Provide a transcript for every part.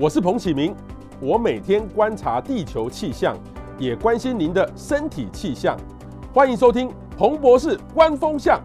我是彭启明，我每天观察地球气象，也关心您的身体气象。欢迎收听彭博士观风向。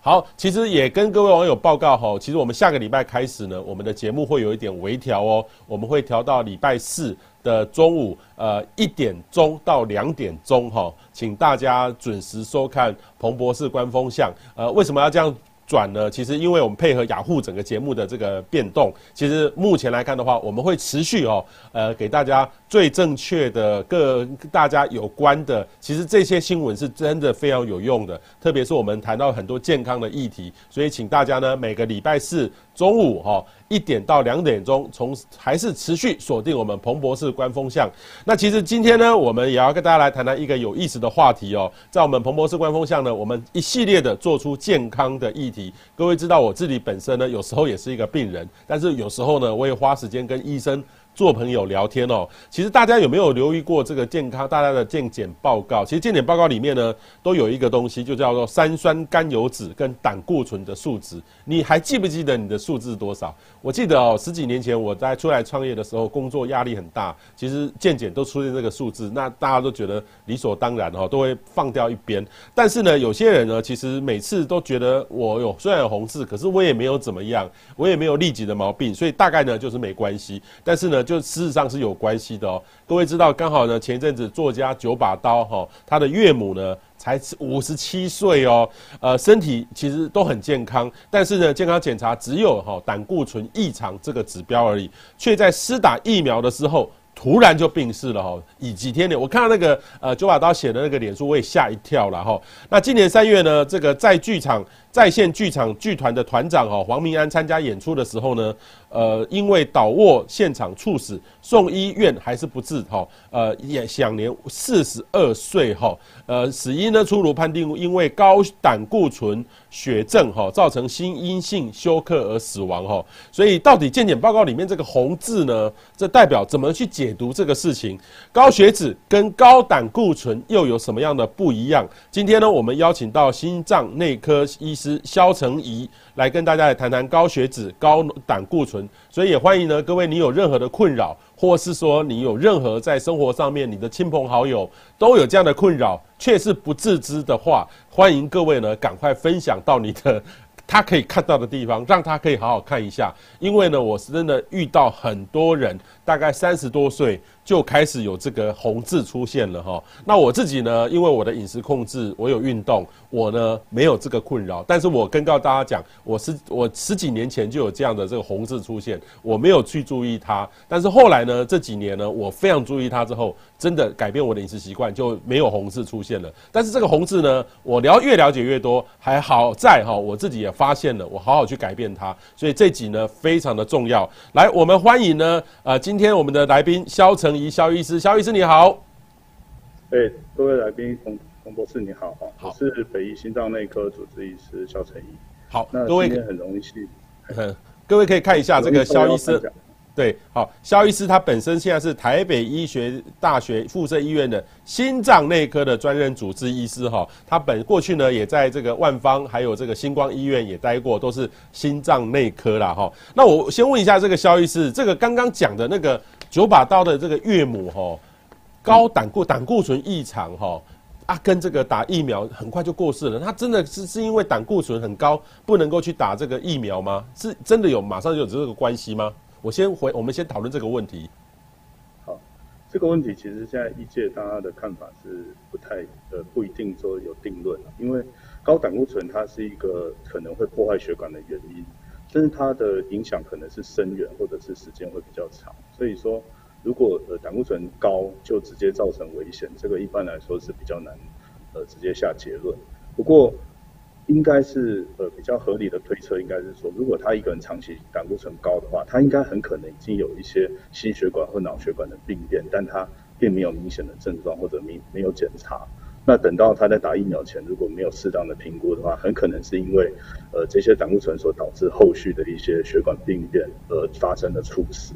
好，其实也跟各位网友报告哈，其实我们下个礼拜开始呢，我们的节目会有一点微调哦，我们会调到礼拜四的中午，呃一点钟到两点钟哈，请大家准时收看彭博士观风向。呃，为什么要这样？转呢？其实因为我们配合雅虎整个节目的这个变动，其实目前来看的话，我们会持续哦，呃，给大家最正确的各大家有关的，其实这些新闻是真的非常有用的，特别是我们谈到很多健康的议题，所以请大家呢每个礼拜四中午哈。一点到两点钟，从还是持续锁定我们彭博士观风向。那其实今天呢，我们也要跟大家来谈谈一个有意思的话题哦。在我们彭博士观风向呢，我们一系列的做出健康的议题。各位知道，我自己本身呢，有时候也是一个病人，但是有时候呢，我也花时间跟医生。做朋友聊天哦，其实大家有没有留意过这个健康？大家的健检报告，其实健检报告里面呢，都有一个东西，就叫做三酸甘油脂跟胆固醇的数值。你还记不记得你的数字是多少？我记得哦，十几年前我在出来创业的时候，工作压力很大，其实健检都出现这个数字，那大家都觉得理所当然哦，都会放掉一边。但是呢，有些人呢，其实每次都觉得我有虽然有红字，可是我也没有怎么样，我也没有痢疾的毛病，所以大概呢就是没关系。但是呢，就事实上是有关系的哦。各位知道，刚好呢，前一阵子作家九把刀哈，他的岳母呢才五十七岁哦，呃，身体其实都很健康，但是呢，健康检查只有哈胆固醇异常这个指标而已，却在施打疫苗的时候突然就病逝了哈。以几天呢，我看到那个呃九把刀写的那个脸书，我也吓一跳了哈。那今年三月呢，这个在剧场在线剧场剧团的团长哈黄明安参加演出的时候呢。呃，因为倒卧现场猝死，送医院还是不治哈。呃，也享年四十二岁哈。呃，死因呢，出炉判定因为高胆固醇血症哈，造成心因性休克而死亡哈。所以，到底健检报告里面这个红字呢，这代表怎么去解读这个事情？高血脂跟高胆固醇又有什么样的不一样？今天呢，我们邀请到心脏内科医师萧成仪来跟大家来谈谈高血脂、高胆固醇。所以也欢迎呢，各位，你有任何的困扰，或是说你有任何在生活上面，你的亲朋好友都有这样的困扰，却是不自知的话，欢迎各位呢，赶快分享到你的 他可以看到的地方，让他可以好好看一下。因为呢，我是真的遇到很多人，大概三十多岁。就开始有这个红字出现了哈。那我自己呢，因为我的饮食控制，我有运动，我呢没有这个困扰。但是我跟告大家讲，我十我十几年前就有这样的这个红字出现，我没有去注意它。但是后来呢，这几年呢，我非常注意它之后，真的改变我的饮食习惯，就没有红字出现了。但是这个红字呢，我了越了解越多，还好在哈，我自己也发现了，我好好去改变它。所以这集呢非常的重要。来，我们欢迎呢，呃，今天我们的来宾肖成。萧医师，肖医师你好。哎，各位来宾，洪洪博士你好哈，好，我是北医心脏内科主治医师肖成仪。好，那各位很容易去，各位可以看一下这个肖医师。对，好，萧医师他本身现在是台北医学大学附设医院的心脏内科的专任主治医师哈。他本过去呢也在这个万方还有这个星光医院也待过，都是心脏内科啦哈。那我先问一下这个萧医师，这个刚刚讲的那个。九把刀的这个岳母哈，高胆固胆固醇异常哈啊，跟这个打疫苗很快就过世了。他真的是是因为胆固醇很高，不能够去打这个疫苗吗？是真的有马上就有这个关系吗？我先回，我们先讨论这个问题。好，这个问题其实现在医界大家的看法是不太呃不一定说有定论，因为高胆固醇它是一个可能会破坏血管的原因。但是它的影响可能是深远，或者是时间会比较长。所以说，如果呃胆固醇高就直接造成危险，这个一般来说是比较难呃直接下结论。不过，应该是呃比较合理的推测，应该是说，如果他一个人长期胆固醇高的话，他应该很可能已经有一些心血管或脑血管的病变，但他并没有明显的症状或者没没有检查。那等到他在打疫苗前，如果没有适当的评估的话，很可能是因为，呃，这些胆固醇所导致后续的一些血管病变而发生的猝死。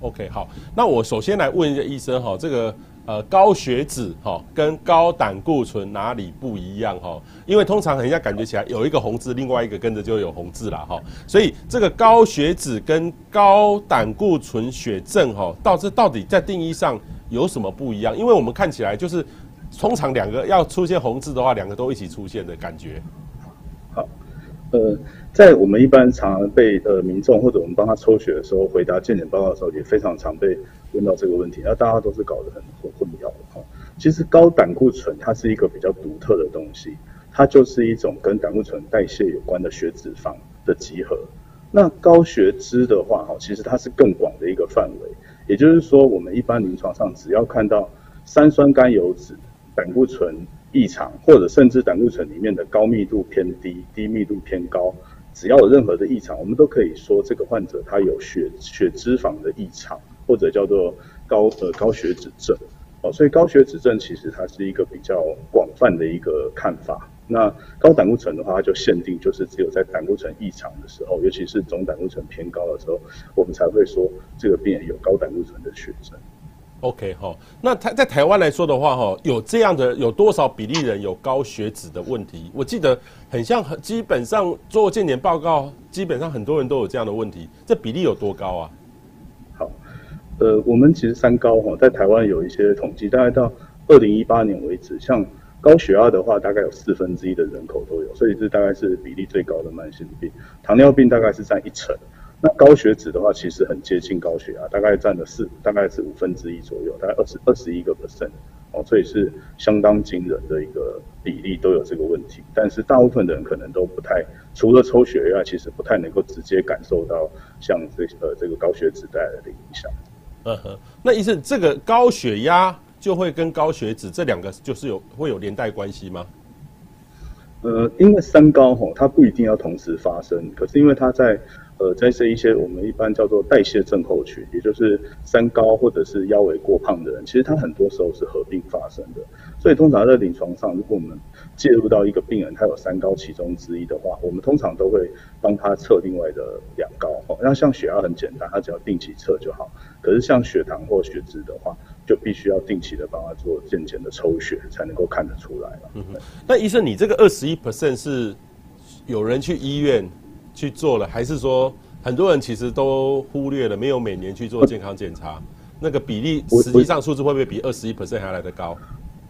OK，好，那我首先来问一下医生哈，这个呃，高血脂哈跟高胆固醇哪里不一样哈？因为通常人家感觉起来有一个红字，另外一个跟着就有红字了哈。所以这个高血脂跟高胆固醇血症哈，到这到底在定义上有什么不一样？因为我们看起来就是通常两个要出现红字的话，两个都一起出现的感觉。好，呃，在我们一般常常被呃民众或者我们帮他抽血的时候，回答健检报告的时候，也非常常被。问到这个问题，那大家都是搞得很混混淆哈。其实高胆固醇它是一个比较独特的东西，它就是一种跟胆固醇代谢有关的血脂肪的集合。那高血脂的话哈，其实它是更广的一个范围。也就是说，我们一般临床上只要看到三酸甘油酯胆固醇异常，或者甚至胆固醇里面的高密度偏低、低密度偏高，只要有任何的异常，我们都可以说这个患者他有血血脂肪的异常。或者叫做高呃高血脂症，哦，所以高血脂症其实它是一个比较广泛的一个看法。那高胆固醇的话，它就限定就是只有在胆固醇异常的时候，尤其是总胆固醇偏高的时候，我们才会说这个病人有高胆固醇的血症。OK 哈，那台在台湾来说的话哈，有这样的有多少比例人有高血脂的问题？我记得很像很基本上做健检报告，基本上很多人都有这样的问题，这比例有多高啊？好呃，我们其实三高哈，在台湾有一些统计，大概到二零一八年为止，像高血压的话，大概有四分之一的人口都有，所以这大概是比例最高的慢性病。糖尿病大概是占一成，那高血脂的话，其实很接近高血压，大概占了四，大概是五分之一左右，大概二十二十一个 percent 哦，所以是相当惊人的一个比例都有这个问题。但是大部分的人可能都不太，除了抽血以外，其实不太能够直接感受到像这呃这个高血脂带来的影响。嗯哼，那医生，这个高血压就会跟高血脂这两个就是有会有连带关系吗？呃，因为三高吼，它不一定要同时发生，可是因为它在呃在这一些我们一般叫做代谢症候群，也就是三高或者是腰围过胖的人，其实他很多时候是合并发生的。所以通常在临床上，如果我们介入到一个病人，他有三高其中之一的话，我们通常都会帮他测另外的两高。哦，那像血压很简单，他只要定期测就好。可是像血糖或血脂的话，就必须要定期的帮他做健检的抽血，才能够看得出来了。嗯哼，那医生，你这个二十一 percent 是有人去医院去做了，还是说很多人其实都忽略了，没有每年去做健康检查？那个比例实际上数字会不会比二十一 percent 还来得高？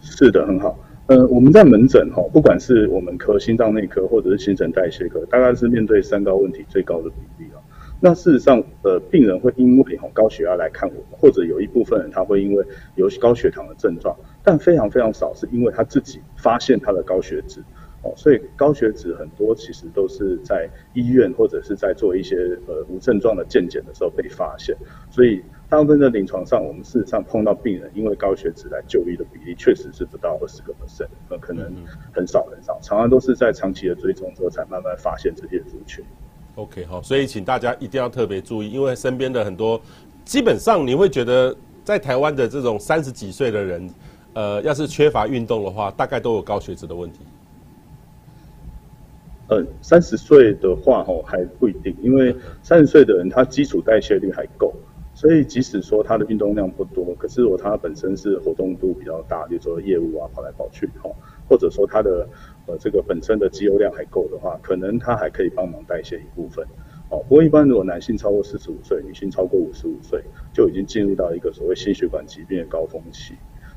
是的，很好。呃，我们在门诊哈，不管是我们科心脏内科或者是新陈代谢科，大概是面对三高问题最高的比例啊。那事实上，呃，病人会因为高血压来看我们，或者有一部分人他会因为有高血糖的症状，但非常非常少是因为他自己发现他的高血脂，哦，所以高血脂很多其实都是在医院或者是在做一些呃无症状的健检的时候被发现，所以大部分在临床上，我们事实上碰到病人因为高血脂来就医的比例确实是不到二十个 percent，呃，可能很少很少，常常都是在长期的追踪之后才慢慢发现这些族群。OK，好，所以请大家一定要特别注意，因为身边的很多，基本上你会觉得在台湾的这种三十几岁的人，呃，要是缺乏运动的话，大概都有高血脂的问题。呃，三十岁的话，吼还不一定，因为三十岁的人他基础代谢率还够，所以即使说他的运动量不多，可是如果他本身是活动度比较大，比如说业务啊，跑来跑去，吼，或者说他的。呃，这个本身的肌肉量还够的话，可能他还可以帮忙代谢一部分。哦，不过一般如果男性超过四十五岁，女性超过五十五岁，就已经进入到一个所谓心血管疾病的高峰期。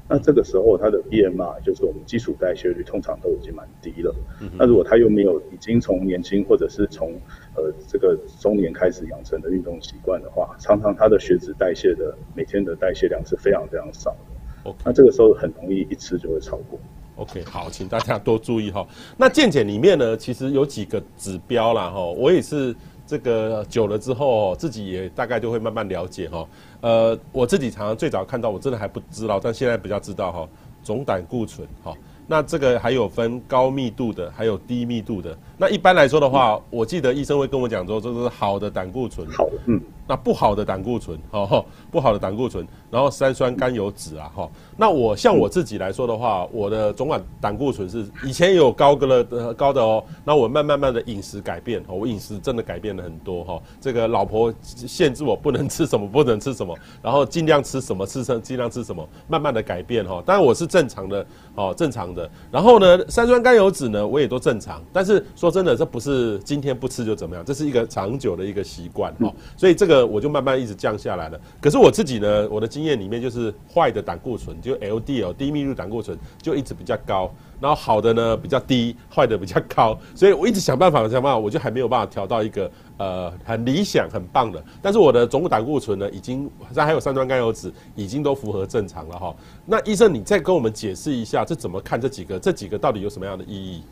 那这个时候，他的 BMI 就是我们基础代谢率通常都已经蛮低了。那如果他又没有已经从年轻或者是从呃这个中年开始养成的运动习惯的话，常常他的血脂代谢的每天的代谢量是非常非常少的。Okay. 那这个时候很容易一次就会超过。OK，好，请大家多注意哈。那健检里面呢，其实有几个指标啦哈。我也是这个久了之后，自己也大概就会慢慢了解哈。呃，我自己常常最早看到，我真的还不知道，但现在比较知道哈。总胆固醇哈，那这个还有分高密度的，还有低密度的。那一般来说的话，我记得医生会跟我讲说，这是好的胆固醇。好，嗯。那不好的胆固醇，哦，不好的胆固醇，然后三酸甘油酯啊，哈。那我像我自己来说的话，我的总管胆固醇是以前有高个了，高的哦。那我慢慢慢的饮食改变，我饮食真的改变了很多哈。这个老婆限制我不能吃什么，不能吃什么，然后尽量吃什么吃什尽量吃什么，慢慢的改变哈。当然我是正常的，哦，正常的。然后呢，三酸甘油酯呢，我也都正常。但是说真的，这不是今天不吃就怎么样，这是一个长久的一个习惯哦。所以这个。呃，我就慢慢一直降下来了。可是我自己呢，我的经验里面就是坏的胆固醇，就 LDL 低密度胆固醇就一直比较高，然后好的呢比较低，坏的比较高。所以我一直想办法想办法，我就还没有办法调到一个呃很理想很棒的。但是我的总胆固醇呢，已经还有三酸甘油酯已经都符合正常了哈。那医生，你再跟我们解释一下，这怎么看这几个？这几个到底有什么样的意义？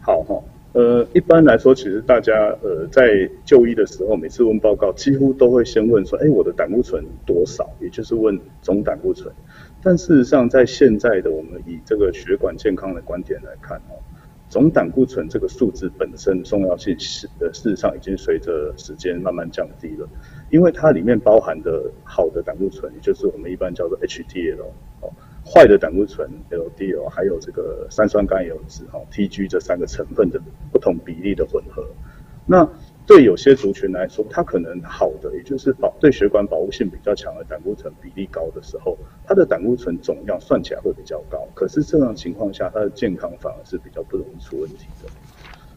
好哈。呃，一般来说，其实大家呃在就医的时候，每次问报告，几乎都会先问说，哎，我的胆固醇多少？也就是问总胆固醇。但事实上，在现在的我们以这个血管健康的观点来看哦，总胆固醇这个数字本身重要性是呃事实上已经随着时间慢慢降低了，因为它里面包含的好的胆固醇，也就是我们一般叫做 HDL 哦。坏的胆固醇 LDL 还有这个三酸甘油酯哈 TG 这三个成分的不同比例的混合，那对有些族群来说，它可能好的，也就是保对血管保护性比较强的胆固醇比例高的时候，它的胆固醇总量算起来会比较高。可是这样情况下，它的健康反而是比较不容易出问题的。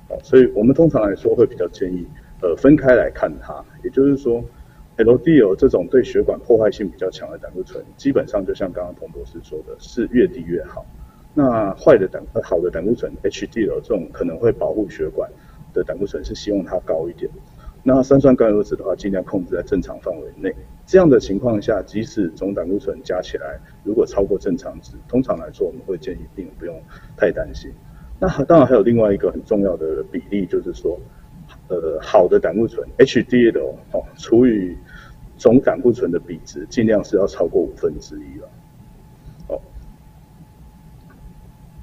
哦，所以我们通常来说会比较建议，呃，分开来看它，也就是说。LDL 这种对血管破坏性比较强的胆固醇，基本上就像刚刚彭博士说的，是越低越好。那坏的胆好的胆固醇 HDL 这种可能会保护血管的胆固醇，是希望它高一点。那三酸甘油酯的话，尽量控制在正常范围内。这样的情况下，即使总胆固醇加起来如果超过正常值，通常来说我们会建议病人不用太担心。那当然还有另外一个很重要的比例，就是说。呃，好的胆固醇 HDL 哦，除以总胆固醇的比值，尽量是要超过五分之一了。哦，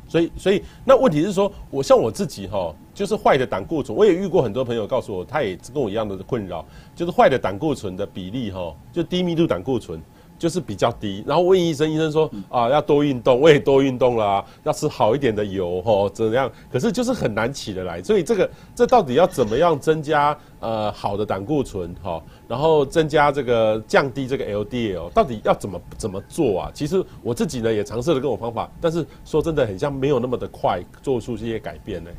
所以所以那问题是说，我像我自己哈，就是坏的胆固醇，我也遇过很多朋友告诉我，他也跟我一样的困扰，就是坏的胆固醇的比例哈，就低密度胆固醇。就是比较低，然后问医生，医生说啊，要多运动，我也多运动啦，啊，要吃好一点的油吼，怎样？可是就是很难起得来，所以这个这到底要怎么样增加呃好的胆固醇哈，然后增加这个降低这个 LDL，到底要怎么怎么做啊？其实我自己呢也尝试了各种方法，但是说真的很像没有那么的快做出这些改变呢。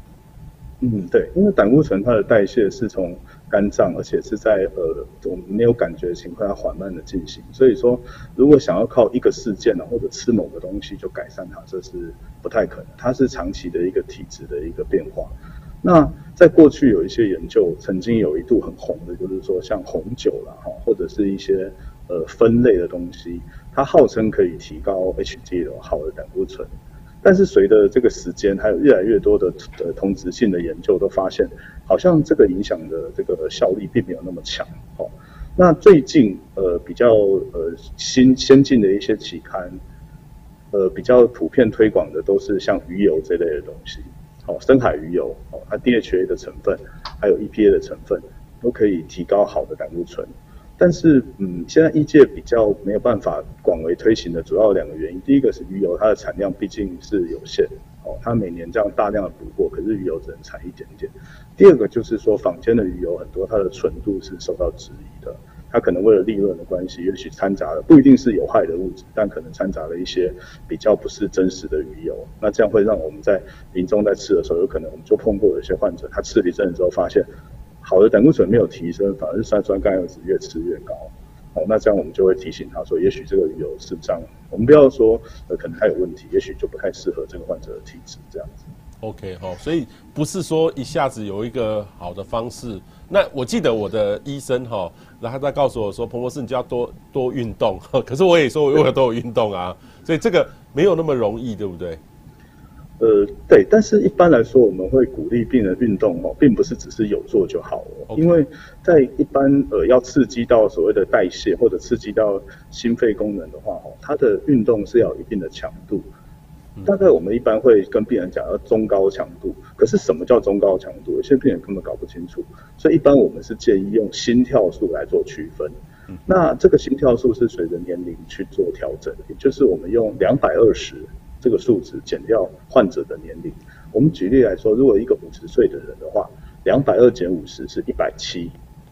嗯，对，因为胆固醇它的代谢是从肝脏，而且是在呃我们没有感觉的情况下缓慢的进行，所以说如果想要靠一个事件呢，或者吃某个东西就改善它，这是不太可能，它是长期的一个体质的一个变化。那在过去有一些研究，曾经有一度很红的，就是说像红酒啦哈，或者是一些呃酚类的东西，它号称可以提高 HDL 好的胆固醇。但是随着这个时间，还有越来越多的呃同质性的研究都发现，好像这个影响的这个效力并没有那么强。哦，那最近呃比较呃新先进的一些期刊，呃比较普遍推广的都是像鱼油这类的东西，哦深海鱼油哦，它 DHA 的成分还有 EPA 的成分都可以提高好的胆固醇。但是，嗯，现在医界比较没有办法广为推行的主要两个原因，第一个是鱼油它的产量毕竟是有限，哦，它每年这样大量的捕获，可是鱼油只能产一点点。第二个就是说，坊间的鱼油很多它的纯度是受到质疑的，它可能为了利润的关系，也许掺杂了不一定是有害的物质，但可能掺杂了一些比较不是真实的鱼油，那这样会让我们在民众在吃的时候，有可能我们就碰过有些患者，他吃了一阵子之后发现。好的胆固醇没有提升，反而是三酸甘油酯越吃越高。好，那这样我们就会提醒他说，也许这个有肾脏。我们不要说呃可能还有问题，也许就不太适合这个患者的体质这样子。OK 哈，所以不是说一下子有一个好的方式。那我记得我的医生哈，然后他告诉我说，彭博士你就要多多运动。可是我也说我有都有运动啊，所以这个没有那么容易，对不对？呃，对，但是一般来说，我们会鼓励病人运动哦，并不是只是有做就好哦.因为在一般呃要刺激到所谓的代谢或者刺激到心肺功能的话哦，它的运动是要有一定的强度，大概我们一般会跟病人讲要中高强度，可是什么叫中高强度？有些病人根本搞不清楚，所以一般我们是建议用心跳数来做区分。那这个心跳数是随着年龄去做调整，也就是我们用两百二十这个数值减掉患者的年龄。我们举例来说，如果一个五十岁的人的话，两百二减五十是一百七，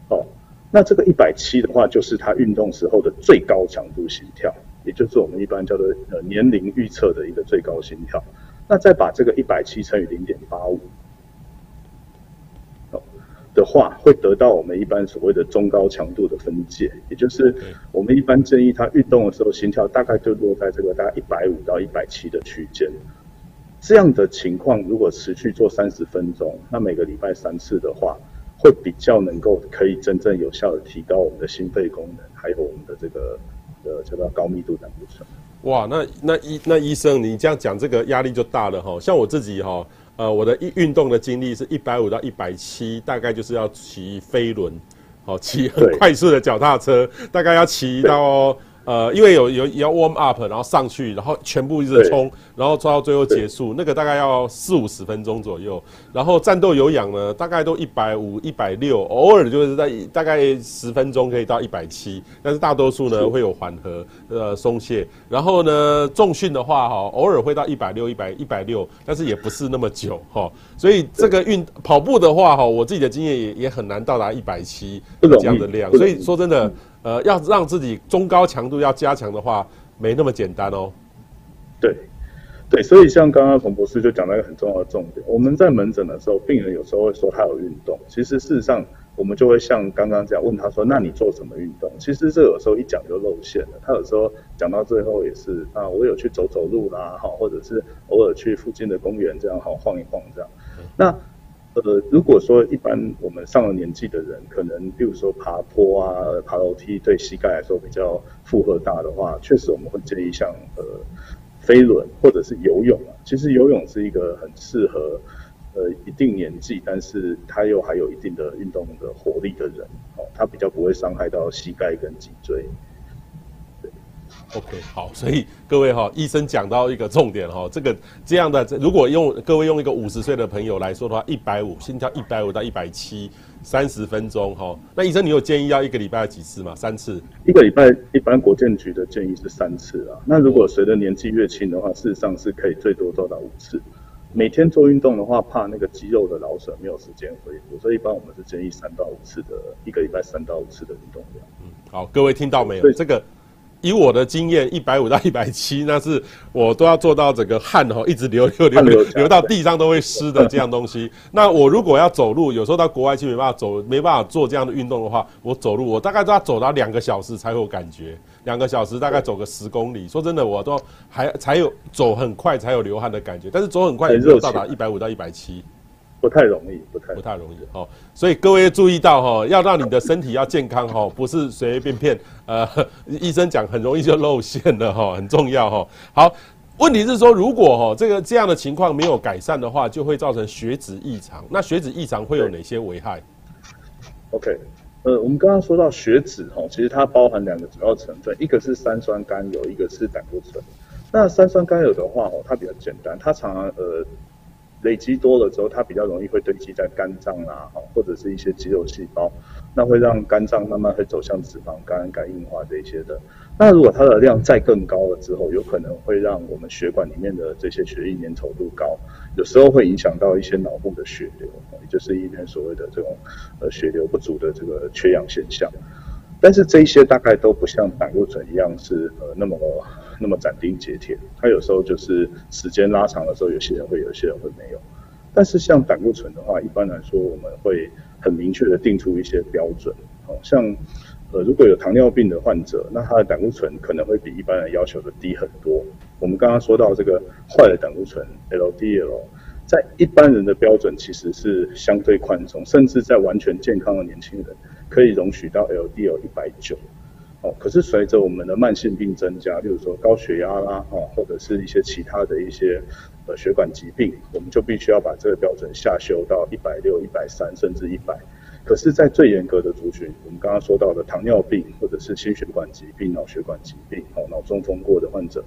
哦，那这个一百七的话，就是他运动时候的最高强度心跳。也就是我们一般叫做呃年龄预测的一个最高心跳，那再把这个一百七乘以零点八五，的话，会得到我们一般所谓的中高强度的分界，也就是我们一般建议他运动的时候心跳大概就落在这个大概一百五到一百七的区间。这样的情况如果持续做三十分钟，那每个礼拜三次的话，会比较能够可以真正有效的提高我们的心肺功能，还有我们的这个。呃叫做高密度胆固醇。哇，那那医那医生，你这样讲，这个压力就大了哈。像我自己哈，呃，我的运运动的经历是一百五到一百七，大概就是要骑飞轮，好骑很快速的脚踏车，大概要骑到。呃，因为有有要 warm up，然后上去，然后全部一直冲，然后冲到最后结束，那个大概要四五十分钟左右。然后战斗有氧呢，大概都一百五、一百六，偶尔就是在大概十分钟可以到一百七，但是大多数呢会有缓和呃松懈。然后呢重训的话哈，偶尔会到一百六、一百一百六，但是也不是那么久哈。所以这个运跑步的话哈，我自己的经验也也很难到达一百七这样的量。所以说真的。呃，要让自己中高强度要加强的话，没那么简单哦。对，对，所以像刚刚冯博士就讲到一个很重要的重点，我们在门诊的时候，病人有时候会说他有运动，其实事实上我们就会像刚刚这样问他说，那你做什么运动？其实这有时候一讲就露馅了，他有时候讲到最后也是啊，我有去走走路啦，好，或者是偶尔去附近的公园这样好晃一晃这样，那。呃，如果说一般我们上了年纪的人，可能比如说爬坡啊、爬楼梯，对膝盖来说比较负荷大的话，确实我们会建议像呃飞轮或者是游泳啊。其实游泳是一个很适合呃一定年纪，但是他又还有一定的运动的活力的人，哦，他比较不会伤害到膝盖跟脊椎。OK，好，所以各位哈，医生讲到一个重点哈，这个这样的，如果用各位用一个五十岁的朋友来说的话，一百五心跳一百五到一百七，三十分钟哈，那医生你有建议要一个礼拜要几次吗？三次？一个礼拜一般国健局的建议是三次啊。那如果随着年纪越轻的话，事实上是可以最多做到五次。每天做运动的话，怕那个肌肉的劳损没有时间恢复，所以一般我们是建议三到五次的，一个礼拜三到五次的运动量。嗯，好，各位听到没有？这个。以我的经验，一百五到一百七，那是我都要做到整个汗哈，一直流流流流流到地上都会湿的这样东西。那我如果要走路，有时候到国外去没办法走，没办法做这样的运动的话，我走路我大概都要走到两个小时才有感觉，两个小时大概走个十公里。说真的，我都还才有走很快才有流汗的感觉，但是走很快也没有到达一百五到一百七。不太容易，不太不太容易哦，所以各位注意到哈，要让你的身体要健康哈，不是随随便便呃，医生讲很容易就露馅了哈，很重要哈。好，问题是说如果哈这个这样的情况没有改善的话，就会造成血脂异常。那血脂异常会有哪些危害？OK，呃，我们刚刚说到血脂哈，其实它包含两个主要成分，一个是三酸甘油，一个是胆固醇。那三酸甘油的话哦，它比较简单，它常常呃。累积多了之后，它比较容易会堆积在肝脏啊，或者是一些肌肉细胞，那会让肝脏慢慢会走向脂肪肝、肝硬化这一些的。那如果它的量再更高了之后，有可能会让我们血管里面的这些血液粘稠度高，有时候会影响到一些脑部的血流，也就是一边所谓的这种呃血流不足的这个缺氧现象。但是这一些大概都不像胆固醇一样是呃那么。那么斩钉截铁，它有时候就是时间拉长的时候，有些人会有，些人会没有。但是像胆固醇的话，一般来说我们会很明确的定出一些标准。哦，像呃如果有糖尿病的患者，那他的胆固醇可能会比一般人要求的低很多。我们刚刚说到这个坏的胆固醇 LDL，在一般人的标准其实是相对宽松，甚至在完全健康的年轻人可以容许到 LDL 一百九。哦，可是随着我们的慢性病增加，例如说高血压啦，哦，或者是一些其他的一些呃血管疾病，我们就必须要把这个标准下修到一百六、一百三，甚至一百。可是，在最严格的族群，我们刚刚说到的糖尿病或者是心血管疾病、脑血管疾病、哦脑中风过的患者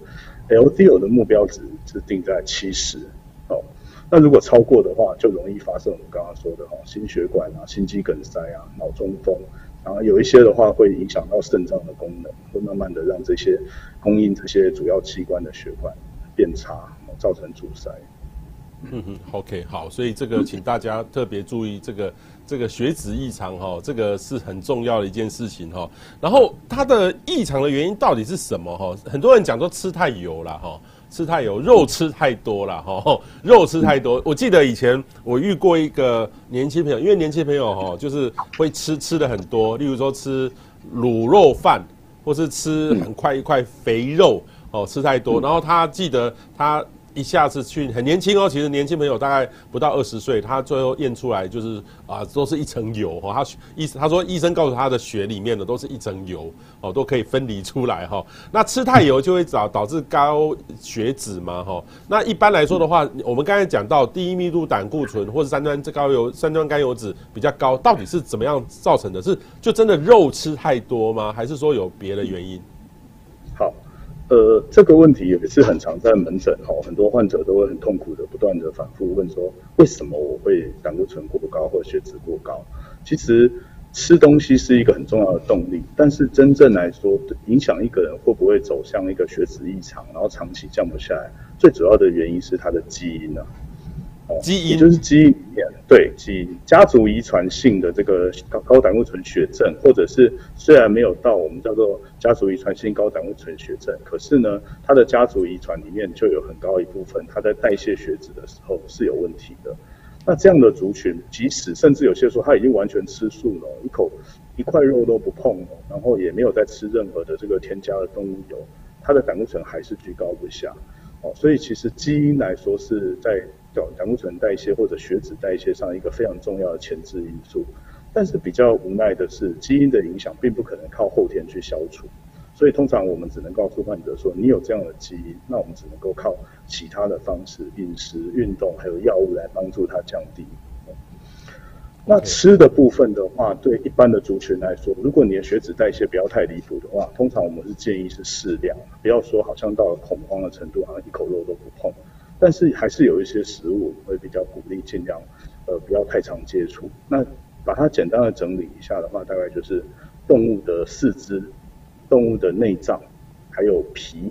，LDL 的目标值是定在七十。哦，那如果超过的话，就容易发生我们刚刚说的哈心血管啊、心肌梗塞啊、脑中风，然后有一些的话会影响到肾脏的功能，会慢慢的让这些供应这些主要器官的血管变差，造成阻塞。嗯哼，OK，好，所以这个请大家特别注意这个这个血脂异常哈，这个是很重要的一件事情哈。然后它的异常的原因到底是什么哈？很多人讲说吃太油了哈，吃太油，肉吃太多了哈，肉吃太多。我记得以前我遇过一个年轻朋友，因为年轻朋友哈就是会吃吃的很多，例如说吃卤肉饭，或是吃很快一块肥肉哦，吃太多，然后他记得他。一下子去很年轻哦，其实年轻朋友大概不到二十岁，他最后验出来就是啊，都是一层油哈。他医他说医生告诉他的血里面的都是一层油哦，都可以分离出来哈。那吃太油就会导导致高血脂嘛哈。那一般来说的话，我们刚才讲到低密度胆固醇或者三酸这高油三酸甘油脂比较高，到底是怎么样造成的？是就真的肉吃太多吗？还是说有别的原因？呃，这个问题也是很常在门诊哦，很多患者都会很痛苦的不断的反复问说，为什么我会胆固醇过高或血脂过高？其实吃东西是一个很重要的动力，但是真正来说，影响一个人会不会走向一个血脂异常，然后长期降不下来，最主要的原因是他的基因啊。基因就是基因里面，对，基因家族遗传性的这个高高胆固醇血症，或者是虽然没有到我们叫做家族遗传性高胆固醇血症，可是呢，它的家族遗传里面就有很高一部分，它在代谢血脂的时候是有问题的。那这样的族群，即使甚至有些说他已经完全吃素了，一口一块肉都不碰了，然后也没有再吃任何的这个添加的动物油，它的胆固醇还是居高不下。哦，所以其实基因来说是在胆固醇代谢或者血脂代谢上一个非常重要的前置因素，但是比较无奈的是，基因的影响并不可能靠后天去消除，所以通常我们只能告诉患者说，你有这样的基因，那我们只能够靠其他的方式，饮食、运动还有药物来帮助它降低。那吃的部分的话，对一般的族群来说，如果你的血脂代谢不要太离谱的话，通常我们是建议是适量，不要说好像到了恐慌的程度，好像一口肉都不碰。但是还是有一些食物会比较鼓励尽量，呃，不要太常接触。那把它简单的整理一下的话，大概就是动物的四肢、动物的内脏，还有皮，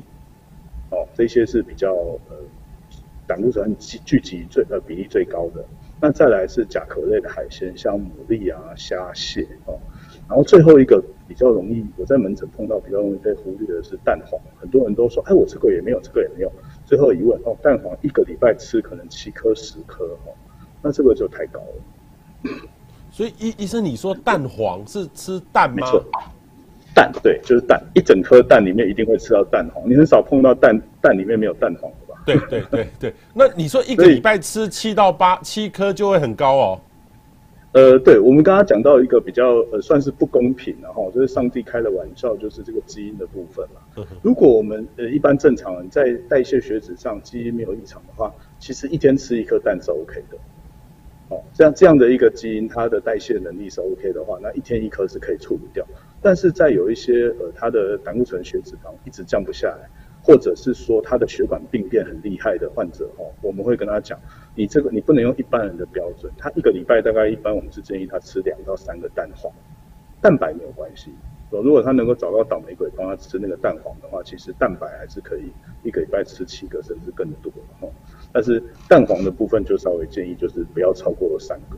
哦，这些是比较呃胆固醇聚集最呃比例最高的。那再来是甲壳类的海鲜，像牡蛎啊、虾蟹哦。然后最后一个比较容易，我在门诊碰到比较容易被忽略的是蛋黄。很多人都说，哎，我这个也没有，这个也没有。最后一问，哦，蛋黄一个礼拜吃可能七颗、十颗哦，那这个就太高了。所以医医生，你说蛋黄是吃蛋吗？没错，蛋对，就是蛋，一整颗蛋里面一定会吃到蛋黄。你很少碰到蛋蛋里面没有蛋黄的吧。对对对对，那你说一个礼拜吃七到八七颗就会很高哦？呃，对，我们刚刚讲到一个比较呃算是不公平的哈，就是上帝开的玩笑，就是这个基因的部分嘛。如果我们呃一般正常人在代谢血脂上基因没有异常的话，其实一天吃一颗蛋是 OK 的。哦，这样这样的一个基因，它的代谢能力是 OK 的话，那一天一颗是可以处理掉。但是在有一些呃它的胆固醇血脂肪一直降不下来。或者是说他的血管病变很厉害的患者哦，我们会跟他讲，你这个你不能用一般人的标准，他一个礼拜大概一般我们是建议他吃两到三个蛋黄，蛋白没有关系，如果他能够找到倒霉鬼帮他吃那个蛋黄的话，其实蛋白还是可以一个礼拜吃七个甚至更多哈，但是蛋黄的部分就稍微建议就是不要超过三个。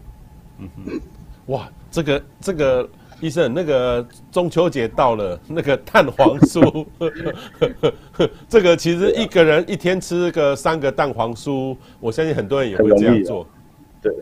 嗯哼，哇，这个这个。医生，那个中秋节到了，那个蛋黄酥，这个其实一个人一天吃个三个蛋黄酥，我相信很多人也会这样做。对，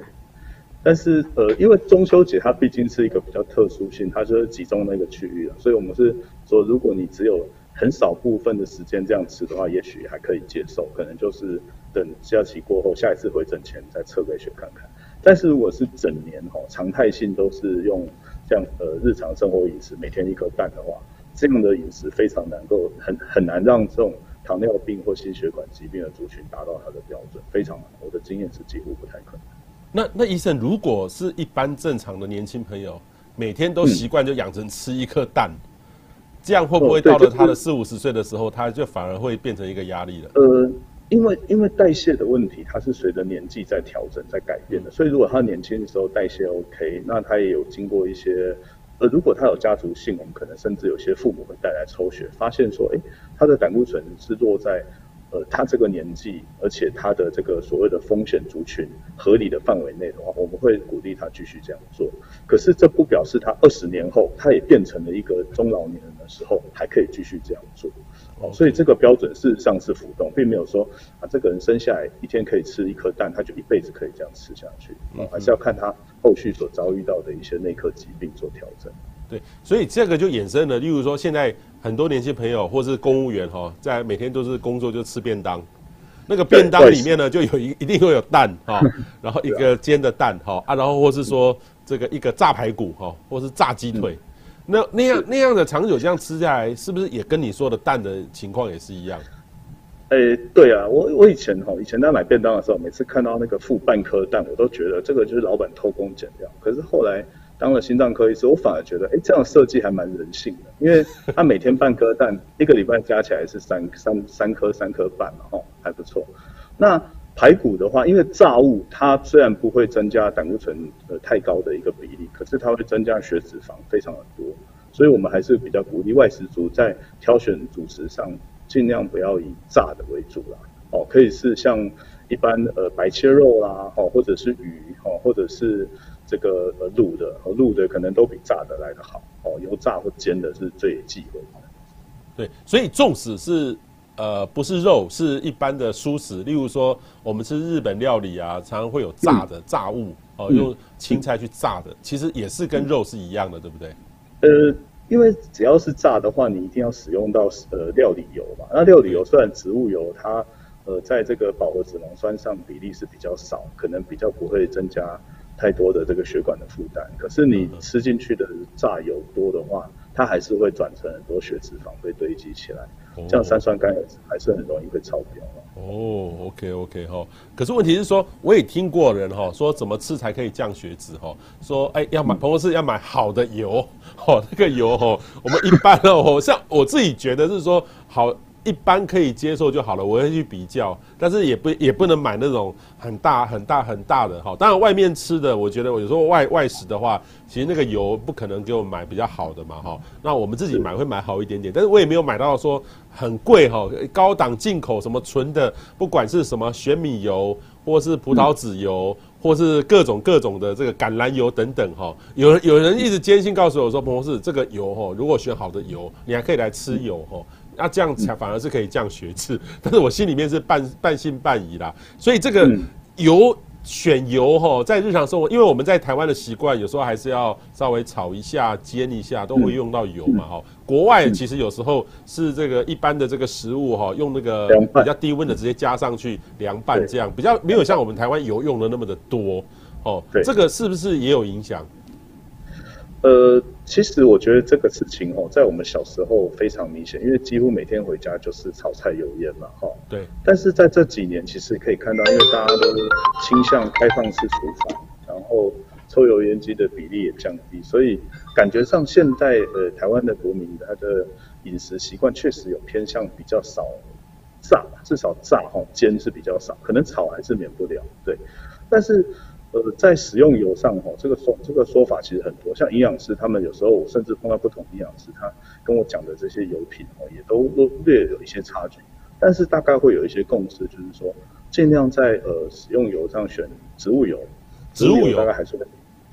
但是呃，因为中秋节它毕竟是一个比较特殊性，它就是集中那个区域了，所以我们是说，如果你只有很少部分的时间这样吃的话，也许还可以接受，可能就是等假期过后，下一次回诊前再测个血看看。但是如果是整年哈，常态性都是用。像呃日常生活饮食，每天一颗蛋的话，这样的饮食非常难够很很难让这种糖尿病或心血管疾病的族群达到它的标准，非常难。我的经验是几乎不太可能。那那医生，如果是一般正常的年轻朋友，每天都习惯就养成吃一颗蛋，嗯，这样会不会到了他的四五十岁的时候，他就反而会变成一个压力了？呃，因为因为代谢的问题，它是随着年纪在调整、在改变的。所以如果他年轻的时候代谢 OK，那他也有经过一些，呃，如果他有家族性，我们可能甚至有些父母会带来抽血，发现说，哎，他的胆固醇是落在。呃，他这个年纪，而且他的这个所谓的风险族群合理的范围内的话，我们会鼓励他继续这样做。可是这不表示他二十年后，他也变成了一个中老年人的时候，还可以继续这样做。哦，所以这个标准事实上是浮动，并没有说啊，这个人生下来一天可以吃一颗蛋，他就一辈子可以这样吃下去。嗯，还是要看他后续所遭遇到的一些内科疾病做调整。对，所以这个就衍生了，例如说现在很多年轻朋友或是公务员哈，在每天都是工作就吃便当，那个便当里面呢就有一一定会有蛋哈，然后一个煎的蛋哈啊，然后或是说这个一个炸排骨哈，或是炸鸡腿，那那样那样的长久这样吃下来，是不是也跟你说的蛋的情况也是一样？哎，对啊，我我以前哈以前在买便当的时候，每次看到那个附半颗蛋，我都觉得这个就是老板偷工减料，可是后来。当了心脏科医师，我反而觉得，哎，这样设计还蛮人性的，因为他每天半颗蛋，一个礼拜加起来是三三三颗三颗半嘛，吼，还不错。那排骨的话，因为炸物它虽然不会增加胆固醇呃太高的一个比例，可是它会增加血脂肪非常的多，所以我们还是比较鼓励外食族在挑选主食上尽量不要以炸的为主啦，哦，可以是像一般呃白切肉啦，哦，或者是鱼，哦，或者是。这个呃卤的和卤的可能都比炸的来得好哦，油炸或煎的是最忌讳的。对，所以纵使是呃不是肉，是一般的蔬食，例如说我们吃日本料理啊，常常会有炸的炸物哦，用青菜去炸的，其实也是跟肉是一样的，对不对？呃，因为只要是炸的话，你一定要使用到呃料理油嘛。那料理油虽然植物油它呃在这个饱和脂肪酸上比例是比较少，可能比较不会增加。太多的这个血管的负担，可是你吃进去的炸油多的话，它还是会转成很多血脂肪被堆积起来，这样三酸甘油酯还是很容易会超标。哦，OK OK 哈，可是问题是说，我也听过人哈说怎么吃才可以降血脂哈，说哎要买，朋友是要买好的油，哦那个油哈，我们一般哦像我自己觉得是说好。一般可以接受就好了，我会去比较，但是也不也不能买那种很大很大很大的哈。当然外面吃的，我觉得我有时候外外食的话，其实那个油不可能给我买比较好的嘛哈。那我们自己买会买好一点点，但是我也没有买到说很贵哈，高档进口什么纯的，不管是什么玄米油，或是葡萄籽油，或是各种各种的这个橄榄油等等哈。有人有人一直坚信告诉我说，彭博士这个油哈，如果选好的油，你还可以来吃油哈。那、啊、这样才反而是可以降血脂，但是我心里面是半半信半疑啦。所以这个油选油哈，在日常生活，因为我们在台湾的习惯，有时候还是要稍微炒一下、煎一下，都会用到油嘛哈。国外其实有时候是这个一般的这个食物哈，用那个比较低温的直接加上去凉拌，这样比较没有像我们台湾油用的那么的多哦。这个是不是也有影响？呃，其实我觉得这个事情哦，在我们小时候非常明显，因为几乎每天回家就是炒菜油烟嘛，哈。对。但是在这几年，其实可以看到，因为大家都倾向开放式厨房，然后抽油烟机的比例也降低，所以感觉上现在呃台湾的国民他的饮食习惯确实有偏向比较少炸，至少炸哈煎是比较少，可能炒还是免不了，对。但是。呃，在使用油上哈，这个说这个说法其实很多，像营养师他们有时候我甚至碰到不同营养师，他跟我讲的这些油品哦，也都都略有一些差距，但是大概会有一些共识，就是说尽量在呃使用油上选植物油，植物油大概还是会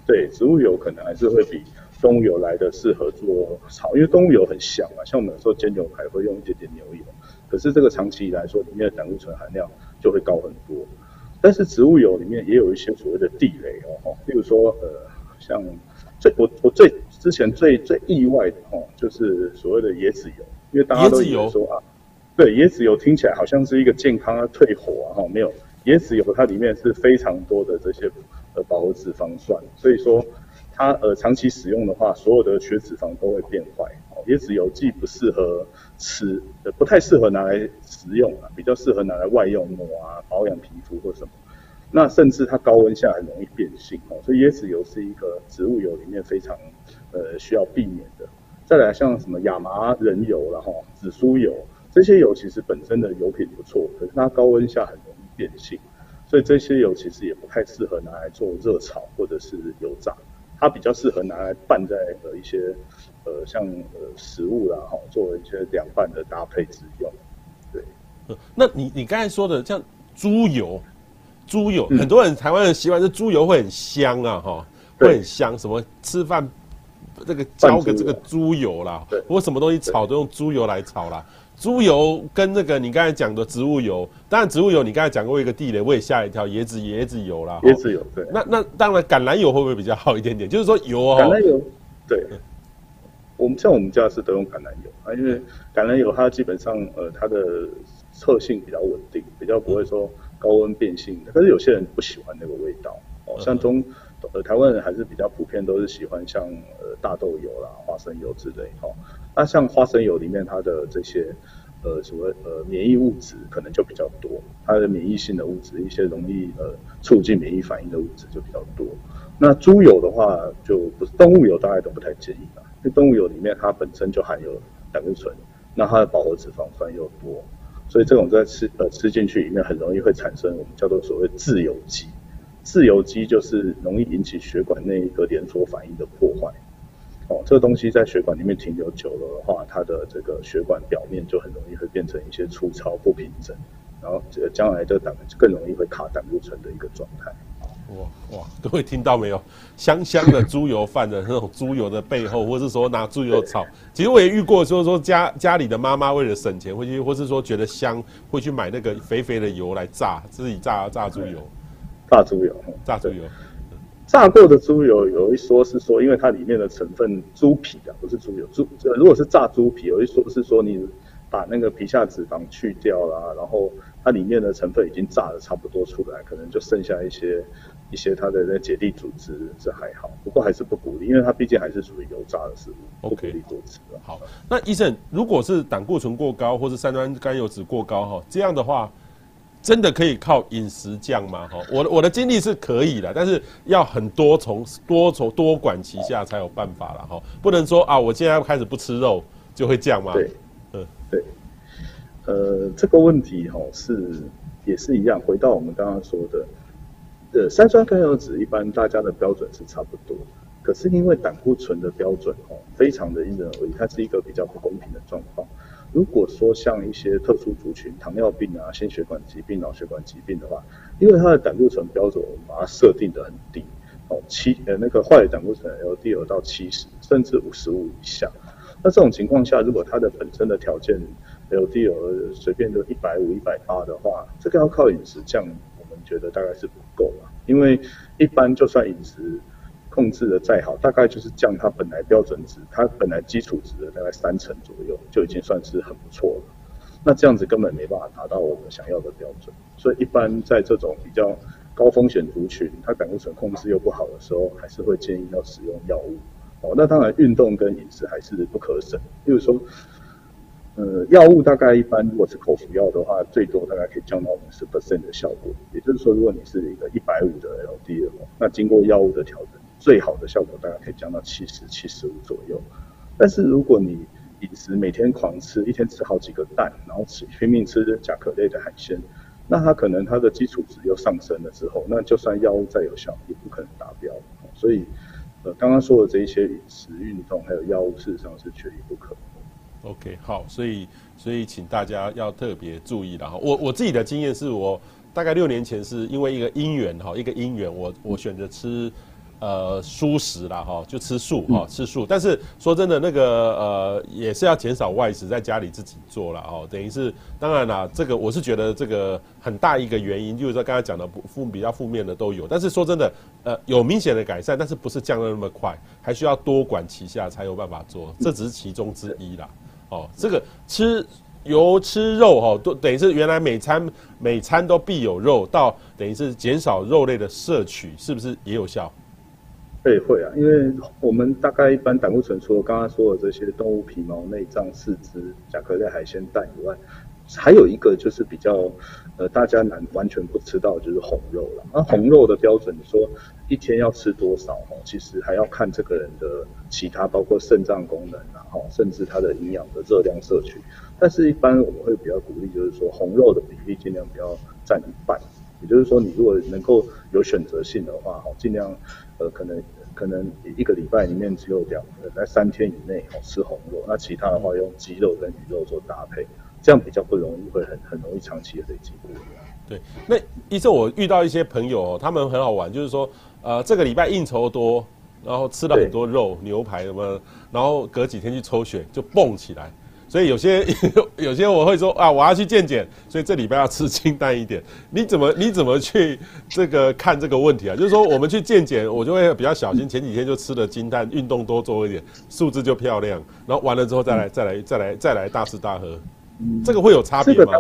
对植物油可能还是会比动物油来的适合做炒，因为动物油很香嘛，像我们有时候煎牛排会用一点点牛油，可是这个长期以来说里面的胆固醇含量就会高很多。但是植物油里面也有一些所谓的地雷哦，比如说呃，像最我我最之前最最意外的哦，就是所谓的椰子油，因为大家都以为说啊，对，椰子油听起来好像是一个健康啊、退火啊，哈，没有，椰子油它里面是非常多的这些呃饱和脂肪酸，所以说它呃长期使用的话，所有的血脂肪都会变坏。椰子油既不适合吃，不太适合拿来食用啊，比较适合拿来外用抹啊，保养皮肤或什么。那甚至它高温下很容易变性哦，所以椰子油是一个植物油里面非常呃需要避免的。再来像什么亚麻仁油然后紫苏油这些油其实本身的油品不错，可是它高温下很容易变性，所以这些油其实也不太适合拿来做热炒或者是油炸，它比较适合拿来拌在呃一些呃像呃食物啦哈，作为一些凉拌的搭配之用。对，那你你刚才说的像猪油。猪油，很多人台湾人习惯是猪油会很香啊，哈，会很香。什么吃饭这个浇个这个猪油啦，或什么东西炒都用猪油来炒啦。猪油跟那个你刚才讲的植物油，当然植物油你刚才讲过一个地雷，我也吓一跳，椰子椰子油啦，椰子油对。那那当然橄榄油会不会比较好一点点？就是说油哦，橄榄油对。我们像我们家是都用橄榄油啊，因为橄榄油它基本上呃它的特性比较稳定，比较不会说。高温变性的，可是有些人不喜欢那个味道哦。像中呃台湾人还是比较普遍，都是喜欢像呃大豆油啦、花生油之类哈。那像花生油里面它的这些呃什么呃免疫物质可能就比较多，它的免疫性的物质，一些容易呃促进免疫反应的物质就比较多。那猪油的话就不是动物油，大家都不太建议吧，因为动物油里面它本身就含有胆固醇，那它的饱和脂肪酸又多。所以这种在吃呃吃进去里面很容易会产生我们叫做所谓自由基，自由基就是容易引起血管内一个连锁反应的破坏。哦，这个东西在血管里面停留久了的话，它的这个血管表面就很容易会变成一些粗糙不平整，然后这个将来的胆更容易会卡胆固醇的一个状态。哇哇，各位听到没有？香香的猪油饭的那种猪油的背后，或是说拿猪油炒，其实我也遇过，就是说家家里的妈妈为了省钱，会去，或是说觉得香，会去买那个肥肥的油来炸，自己炸炸猪油，炸猪油，炸猪油，炸过的猪油有一说是说，因为它里面的成分猪皮啊，不是猪油，猪如果是炸猪皮，有一说是说你把那个皮下脂肪去掉啦，然后它里面的成分已经炸的差不多出来，可能就剩下一些。一些它的那结缔组织是还好，不过还是不鼓励，因为它毕竟还是属于油炸的食物.不鼓励多吃。好，那医生，如果是胆固醇过高或是三酸甘油脂过高哈，这样的话，真的可以靠饮食降吗？哈，我的我的经历是可以的，但是要很多重多重多管齐下才有办法了哈，不能说啊，我现在要开始不吃肉就会降吗？对，嗯，对，呃，这个问题哈是也是一样，回到我们刚刚说的。呃，三酸甘油酯一般大家的标准是差不多，可是因为胆固醇的标准哦，非常的因人而异，它是一个比较不公平的状况。如果说像一些特殊族群，糖尿病啊、心血管疾病、脑血管疾病的话，因为它的胆固醇标准我们把它设定得很低，哦，七呃那个坏胆固醇 LDL 到七十，甚至五十五以下。那这种情况下，如果它的本身的条件 LDL 随便就一百五、一百八的话，这个要靠饮食降。我们觉得大概是不够啊，因为一般就算饮食控制的再好，大概就是降它本来标准值，它本来基础值的大概三成左右，就已经算是很不错了。那这样子根本没办法达到我们想要的标准，所以一般在这种比较高风险族群，它胆固醇控制又不好的时候，还是会建议要使用药物。哦，那当然运动跟饮食还是不可省，比如说。呃，药物大概一般，如果是口服药的话，最多大概可以降到五十 percent 的效果。也就是说，如果你是一个一百五的 LDL，那经过药物的调整，最好的效果大概可以降到七十、七十五左右。但是如果你饮食每天狂吃，一天吃好几个蛋，然后吃拼命吃甲壳类的海鲜，那它可能它的基础值又上升了之后，那就算药物再有效，也不可能达标。所以，呃，刚刚说的这一些饮食、运动还有药物，事实上是缺一不可。OK，好，所以所以请大家要特别注意了哈。我我自己的经验是我大概六年前是因为一个因缘哈，一个因缘，我我选择吃呃蔬食啦哈，就吃素哈，吃素。但是说真的，那个呃也是要减少外食，在家里自己做了哦。等于是当然啦，这个我是觉得这个很大一个原因，就是说刚才讲的不负比较负面的都有。但是说真的，呃有明显的改善，但是不是降的那么快，还需要多管齐下才有办法做，这只是其中之一啦。哦，这个吃油吃肉哈、哦，都等于是原来每餐每餐都必有肉，到等于是减少肉类的摄取，是不是也有效？对，会啊，因为我们大概一般胆固醇除了刚刚说的这些动物皮毛、内脏、四肢、甲壳类海鲜、蛋以外，还有一个就是比较呃大家难完全不吃到就是红肉了。那红肉的标准，你说一天要吃多少哦？其实还要看这个人的其他包括肾脏功能然后甚至它的营养的热量摄取。但是，一般我们会比较鼓励，就是说红肉的比例尽量不要占一半。也就是说，你如果能够有选择性的话，哈，尽量呃可能。可能一个礼拜里面只有两个，在三天以内哦吃红肉，那其他的话用鸡肉跟鱼肉做搭配，这样比较不容易会很很容易长期的累积。对，那医生我遇到一些朋友，他们很好玩，就是说呃这个礼拜应酬多，然后吃了很多肉牛排什么，然后隔几天去抽血就蹦起来。所以有些 有些我会说啊，我要去健检，所以这礼拜要吃清淡一点。你怎么你怎么去这个看这个问题啊？就是说我们去健检，我就会比较小心。前几天就吃的清淡，运动多做一点，数字就漂亮。然后完了之后再来再来再来再来大吃大喝，这个会有差别吗？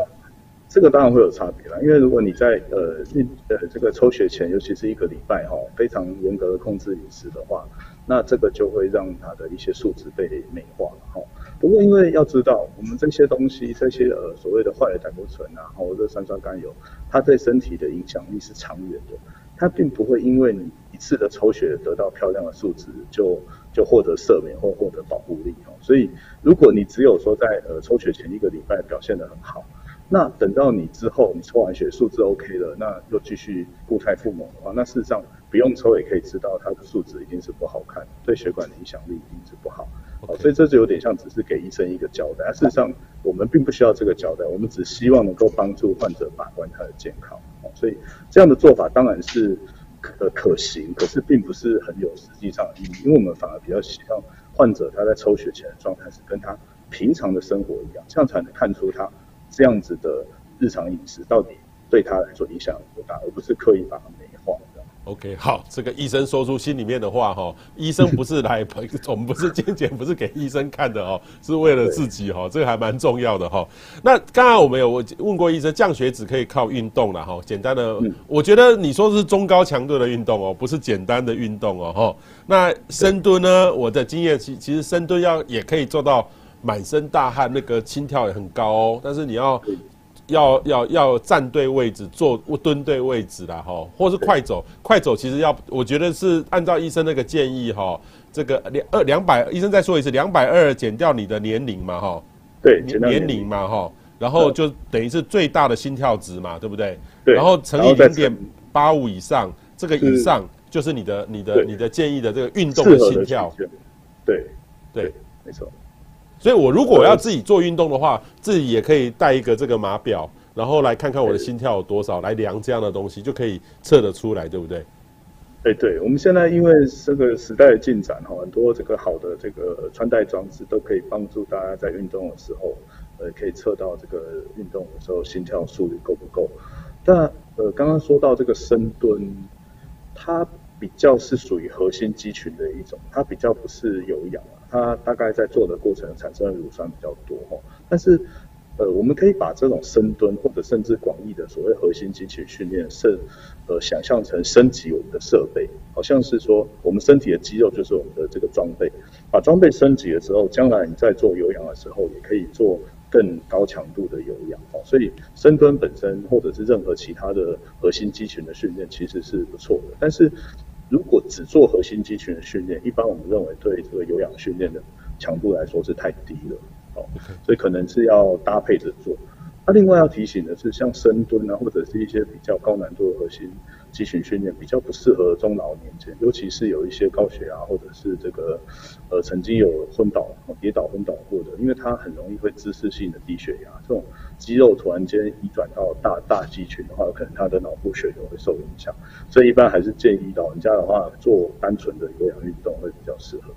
这个当然会有差别啦，因为如果你在呃运呃这个抽血前，尤其是一个礼拜哈，非常严格的控制饮食的话，那这个就会让它的一些数值被美化了哈。不过，因为要知道，我们这些东西，这些呃所谓的坏的胆固醇啊，或者三酸甘油，它对身体的影响力是长远的。它并不会因为你一次的抽血得到漂亮的数值，就就获得赦免或获得保护力哦。所以，如果你只有说在呃抽血前一个礼拜表现得很好，那等到你之后你抽完血数字 OK 了，那又继续固态复萌的话，那事实上不用抽也可以知道它的数值一定是不好看，对血管的影响力一定是不好。好，所以这就有点像只是给医生一个交代。事实上，我们并不需要这个交代，我们只希望能够帮助患者把关他的健康。所以这样的做法当然是可可行，可是并不是很有实际上的意义，因为我们反而比较希望患者他在抽血前的状态是跟他平常的生活一样，这样才能看出他这样子的日常饮食到底对他来说影响有多大，而不是刻意把。OK，好，这个医生说出心里面的话哈，医生不是来，我们不是健检，不是给医生看的哦，是为了自己哈，这个还蛮重要的哈。那刚刚我们有问过医生，降血脂可以靠运动了哈，简单的，我觉得你说是中高强度的运动哦，不是简单的运动哦哈。那深蹲呢，我的经验其其实深蹲要也可以做到满身大汗，那个心跳也很高哦，但是你要。要要要站对位置，坐蹲对位置啦，哈，或是快走，快走其实要，我觉得是按照医生那个建议哈，这个两二两百，医生再说一次，两百二减掉你的年龄嘛，哈，对，年龄嘛，哈，然后就等于是最大的心跳值嘛，对不对？对，然后乘以零点八五以上，这个以上就是你的你的你的建议的这个运动的心跳，对对，对，没错。所以，我如果要自己做运动的话，自己也可以带一个这个码表，然后来看看我的心跳有多少，来量这样的东西，就可以测得出来，对不对？哎，对，我们现在因为这个时代的进展哈，很多这个好的这个穿戴装置都可以帮助大家在运动的时候，呃，可以测到这个运动的时候心跳速率够不够。但呃，刚刚说到这个深蹲，它比较是属于核心肌群的一种，它比较不是有氧。它大概在做的过程产生的乳酸比较多哈，但是呃，我们可以把这种深蹲或者甚至广义的所谓核心肌群训练，是呃想象成升级我们的设备，好像是说我们身体的肌肉就是我们的这个装备，把装备升级了之后，将来你在做有氧的时候，也可以做更高强度的有氧哦。所以深蹲本身或者是任何其他的核心肌群的训练其实是不错的，但是。如果只做核心肌群的训练，一般我们认为对这个有氧训练的强度来说是太低了，哦，所以可能是要搭配着做。那另外要提醒的是，像深蹲啊，或者是一些比较高难度的核心肌群训练，比较不适合中老年间，尤其是有一些高血压或者是这个呃曾经有昏倒、跌倒昏倒过的，因为它很容易会姿势性的低血压，这种肌肉突然间移转到大大肌群的话，可能他的脑部血流会受影响，所以一般还是建议老人家的话做单纯的有氧运动会比较适合。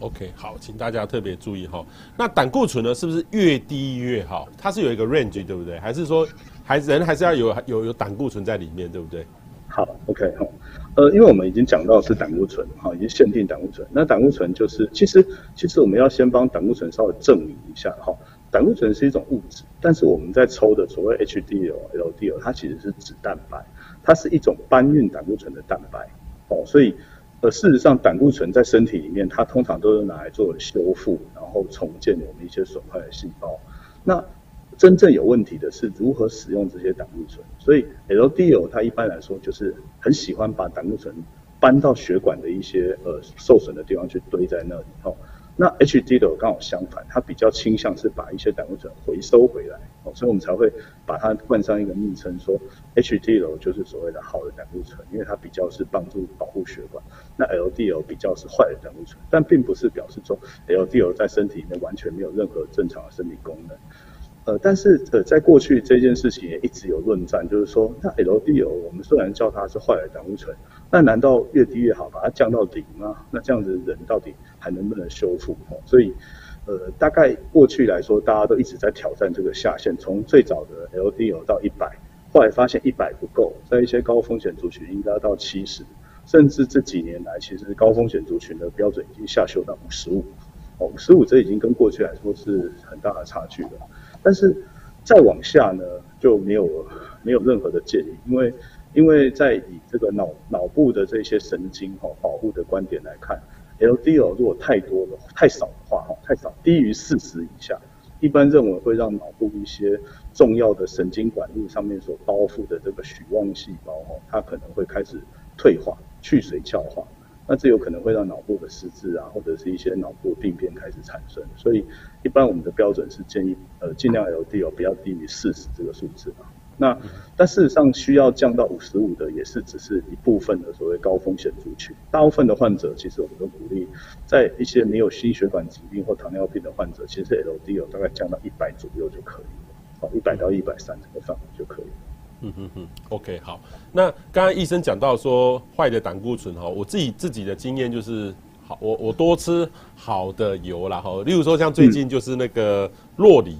OK，好，请大家特别注意哈。那胆固醇呢，是不是越低越好？它是有一个 range，对不对？还是说，还人还是要有有有胆固醇在里面，对不对？好，OK，好。呃，因为我们已经讲到是胆固醇，哈，已经限定胆固醇。那胆固醇就是，其实其实我们要先帮胆固醇稍微证明一下哈。胆固醇是一种物质，但是我们在抽的所谓 HDL、LDL，它其实是脂蛋白，它是一种搬运胆固醇的蛋白，哦，所以。呃，事实上，胆固醇在身体里面，它通常都是拿来做修复，然后重建我们一些损坏的细胞。那真正有问题的是如何使用这些胆固醇。所以 LDL 它一般来说就是很喜欢把胆固醇搬到血管的一些呃受损的地方去堆在那里哦。那 HDL 刚好相反，它比较倾向是把一些胆固醇回收回来哦，所以我们才会把它冠上一个昵称，说 HDL 就是所谓的好的胆固醇，因为它比较是帮助保护血管。那 LDL 比较是坏的胆固醇，但并不是表示说 LDL 在身体里面完全没有任何正常的生理功能。呃，但是呃，在过去这件事情也一直有论战，就是说，那 LDL 我们虽然叫它是坏的胆固醇，那难道越低越好，把它降到零吗？那这样子人到底还能不能修复？哦，所以，呃，大概过去来说，大家都一直在挑战这个下限，从最早的 LDL 到一百，后来发现一百不够，在一些高风险族群应该到七十，甚至这几年来，其实高风险族群的标准已经下修到五十五，哦，五十五这已经跟过去来说是很大的差距了。但是再往下呢，就没有没有任何的建议，因为因为在以这个脑脑部的这些神经哈保护的观点来看，LDL 如果太多的太少的话哈太少低于四十以下，一般认为会让脑部一些重要的神经管路上面所包覆的这个许旺细胞哈，它可能会开始退化去髓鞘化。那这有可能会让脑部的失智啊，或者是一些脑部病变开始产生，所以一般我们的标准是建议呃尽量 LDL 不要低于四十这个数字嘛。那但事实上需要降到五十五的也是只是一部分的所谓高风险族群，大部分的患者其实我们都鼓励在一些没有心血管疾病或糖尿病的患者，其实 LDL 大概降到一百左右就可以了，好一百到一百三这个范围就可以了。嗯哼哼，OK，好。那刚刚医生讲到说坏的胆固醇哈，我自己自己的经验就是，好，我我多吃好的油啦哈，例如说像最近就是那个洛梨，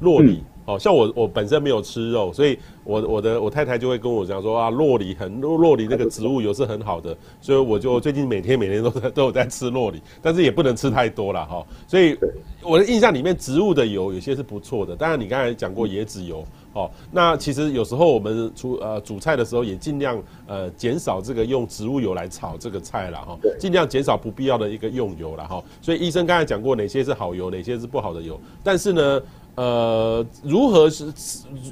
洛梨。哦，像我我本身没有吃肉，所以我我的我太太就会跟我讲说啊，洛里很洛里那个植物油是很好的，所以我就最近每天每天都在都有在吃洛里，但是也不能吃太多了哈。所以我的印象里面，植物的油有些是不错的。当然你刚才讲过椰子油，哦，那其实有时候我们煮呃煮菜的时候也尽量呃减少这个用植物油来炒这个菜了哈，尽量减少不必要的一个用油了哈。所以医生刚才讲过哪些是好油，哪些是不好的油，但是呢。呃，如何是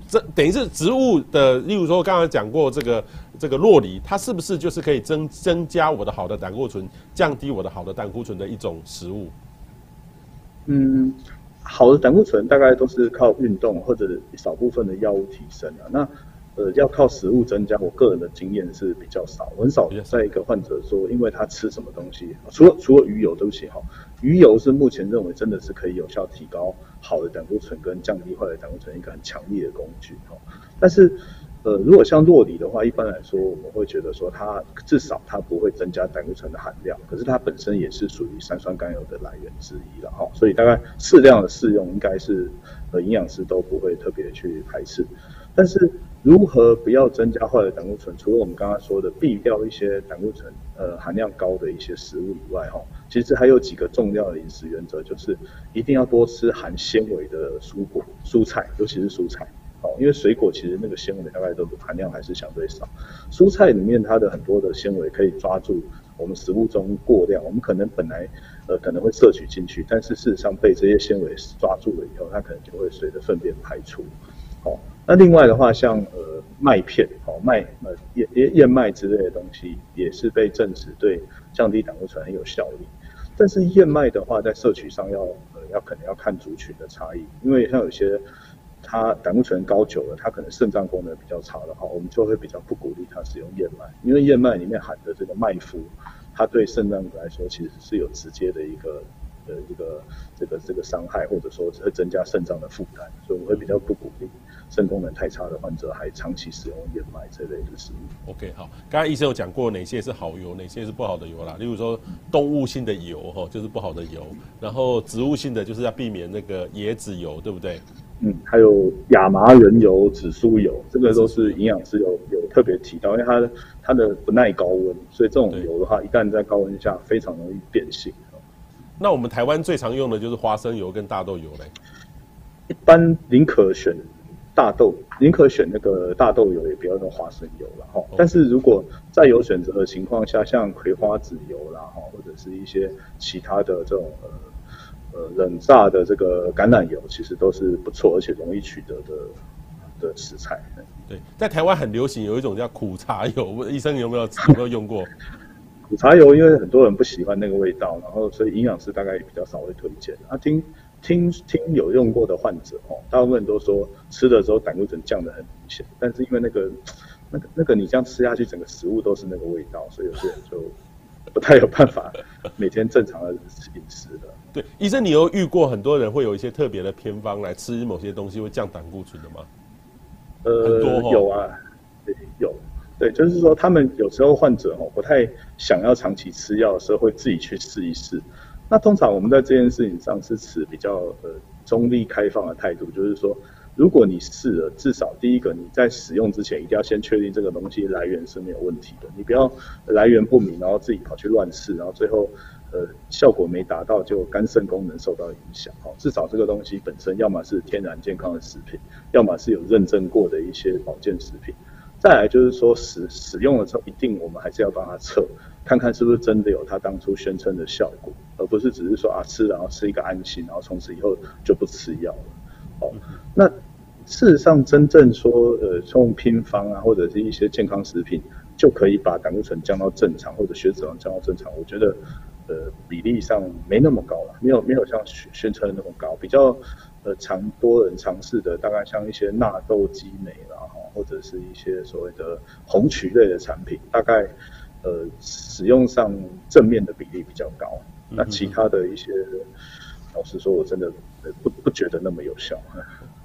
这等于是植物的？例如说，刚才讲过这个这个洛梨，它是不是就是可以增增加我的好的胆固醇，降低我的好的胆固醇的一种食物？嗯，好的胆固醇大概都是靠运动或者少部分的药物提升啊。那呃，要靠食物增加，我个人的经验是比较少，很少在一个患者说，因为他吃什么东西，除了除了鱼油，对不起哈，鱼油是目前认为真的是可以有效提高好的胆固醇跟降低坏的胆固醇一个很强力的工具哈。但是呃，如果像酪梨的话，一般来说我们会觉得说它至少它不会增加胆固醇的含量，可是它本身也是属于三酸甘油的来源之一了哈，所以大概适量的适用应该是呃营养师都不会特别去排斥，但是。如何不要增加坏的胆固醇？除了我们刚刚说的避掉一些胆固醇呃含量高的一些食物以外，哈，其实还有几个重要的饮食原则，就是一定要多吃含纤维的蔬果、蔬菜，尤其是蔬菜，哦，因为水果其实那个纤维大概都含量还是相对少，蔬菜里面它的很多的纤维可以抓住我们食物中过量，我们可能本来呃可能会摄取进去，但是事实上被这些纤维抓住了以后，它可能就会随着粪便排出，哦。那另外的话，像呃麦片哦麦呃燕燕燕麦之类的东西，也是被证实对降低胆固醇很有效力。但是燕麦的话，在摄取上要呃要可能要看族群的差异，因为像有些它胆固醇高久了，它可能肾脏功能比较差的话，我们就会比较不鼓励它使用燕麦，因为燕麦里面含的这个麦麸，它对肾脏来说其实是有直接的一个呃一个这个这个伤害，或者说会增加肾脏的负担，所以我会比较不鼓励。肾功能太差的患者还长期使用燕麦这类的食物。OK，好，刚才医生有讲过哪些是好油，哪些是不好的油啦。例如说动物性的油哈，就是不好的油，然后植物性的就是要避免那个椰子油，对不对？嗯，还有亚麻仁油、紫苏油，这个都是营养师有有特别提到，因为它它的不耐高温，所以这种油的话，一旦在高温下非常容易变性。那我们台湾最常用的就是花生油跟大豆油嘞。一般宁可选。大豆宁可选那个大豆油，也不要用花生油了哈。但是如果在有选择的情况下，像葵花籽油啦哈，或者是一些其他的这种呃呃冷榨的这个橄榄油，其实都是不错而且容易取得的的食材。对，在台湾很流行有一种叫苦茶油，医生有没有有没有用过？苦茶油因为很多人不喜欢那个味道，然后所以营养师大概也比较少会推荐。啊，听听听有用过的患者哦，大部分都说吃的时候胆固醇降得很明显，但是因为那个。那个那个，你这样吃下去，整个食物都是那个味道，所以有些人就不太有办法 每天正常的饮食了。对，医生，你有遇过很多人会有一些特别的偏方来吃某些东西会降胆固醇的吗？呃，有啊，对，有，对，就是说他们有时候患者哦不太想要长期吃药的时候，会自己去试一试。那通常我们在这件事情上是持比较呃中立开放的态度，就是说。如果你试了，至少第一个你在使用之前一定要先确定这个东西来源是没有问题的，你不要来源不明，然后自己跑去乱试，然后最后呃效果没达到，就肝肾功能受到影响。好，至少这个东西本身要么是天然健康的食品，要么是有认证过的一些保健食品。再来就是说使使用的时候，一定我们还是要帮他测，看看是不是真的有他当初宣称的效果，而不是只是说啊吃然后吃一个安心，然后从此以后就不吃药了。哦，那事实上，真正说，呃，用偏方啊，或者是一些健康食品，就可以把胆固醇降到正常，或者血脂肪降到正常，我觉得，呃，比例上没那么高了，没有没有像宣宣称的那么高。比较，呃，常多人尝试的，大概像一些纳豆激酶啦，哈，或者是一些所谓的红曲类的产品，大概，呃，使用上正面的比例比较高。那其他的一些，老实说，我真的。不不觉得那么有效。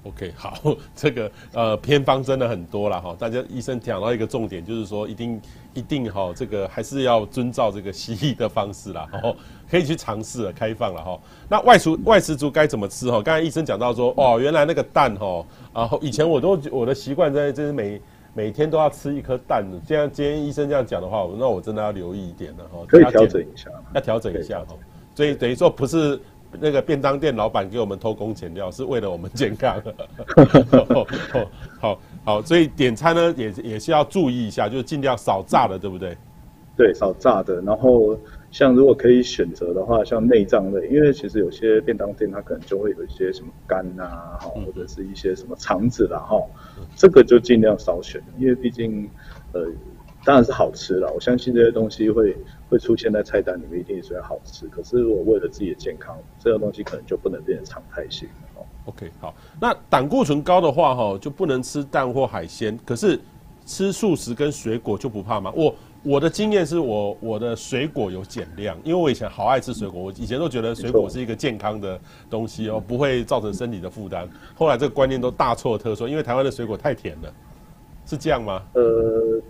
OK，好，这个呃偏方真的很多了哈。大家医生讲到一个重点，就是说一定一定哈，这个还是要遵照这个西医的方式啦，然后可以去尝试了，开放了哈。那外食外食族该怎么吃哈？刚才医生讲到说哦，原来那个蛋哈，然后以前我都我的习惯在就是每每天都要吃一颗蛋。既然今天医生这样讲的话，那我真的要留意一点了哈。可以调整一下，要调整一下哈。所以等于说不是。那个便当店老板给我们偷工减料，是为了我们健康。好 好，所以点餐呢也也是要注意一下，就是尽量少炸的，对不对？对，少炸的。然后像如果可以选择的话，像内脏类，因为其实有些便当店它可能就会有一些什么肝啊，哈，或者是一些什么肠子啦，哈，这个就尽量少选，因为毕竟呃。当然是好吃了，我相信这些东西会会出现在菜单里面，一定是要好吃。可是我为了自己的健康，这个东西可能就不能变成常态性哦。OK，好，那胆固醇高的话，哈，就不能吃蛋或海鲜。可是吃素食跟水果就不怕吗？我我的经验是我我的水果有减量，因为我以前好爱吃水果，我以前都觉得水果是一个健康的东西哦，不会造成身体的负担。后来这个观念都大错特错，因为台湾的水果太甜了，是这样吗？呃。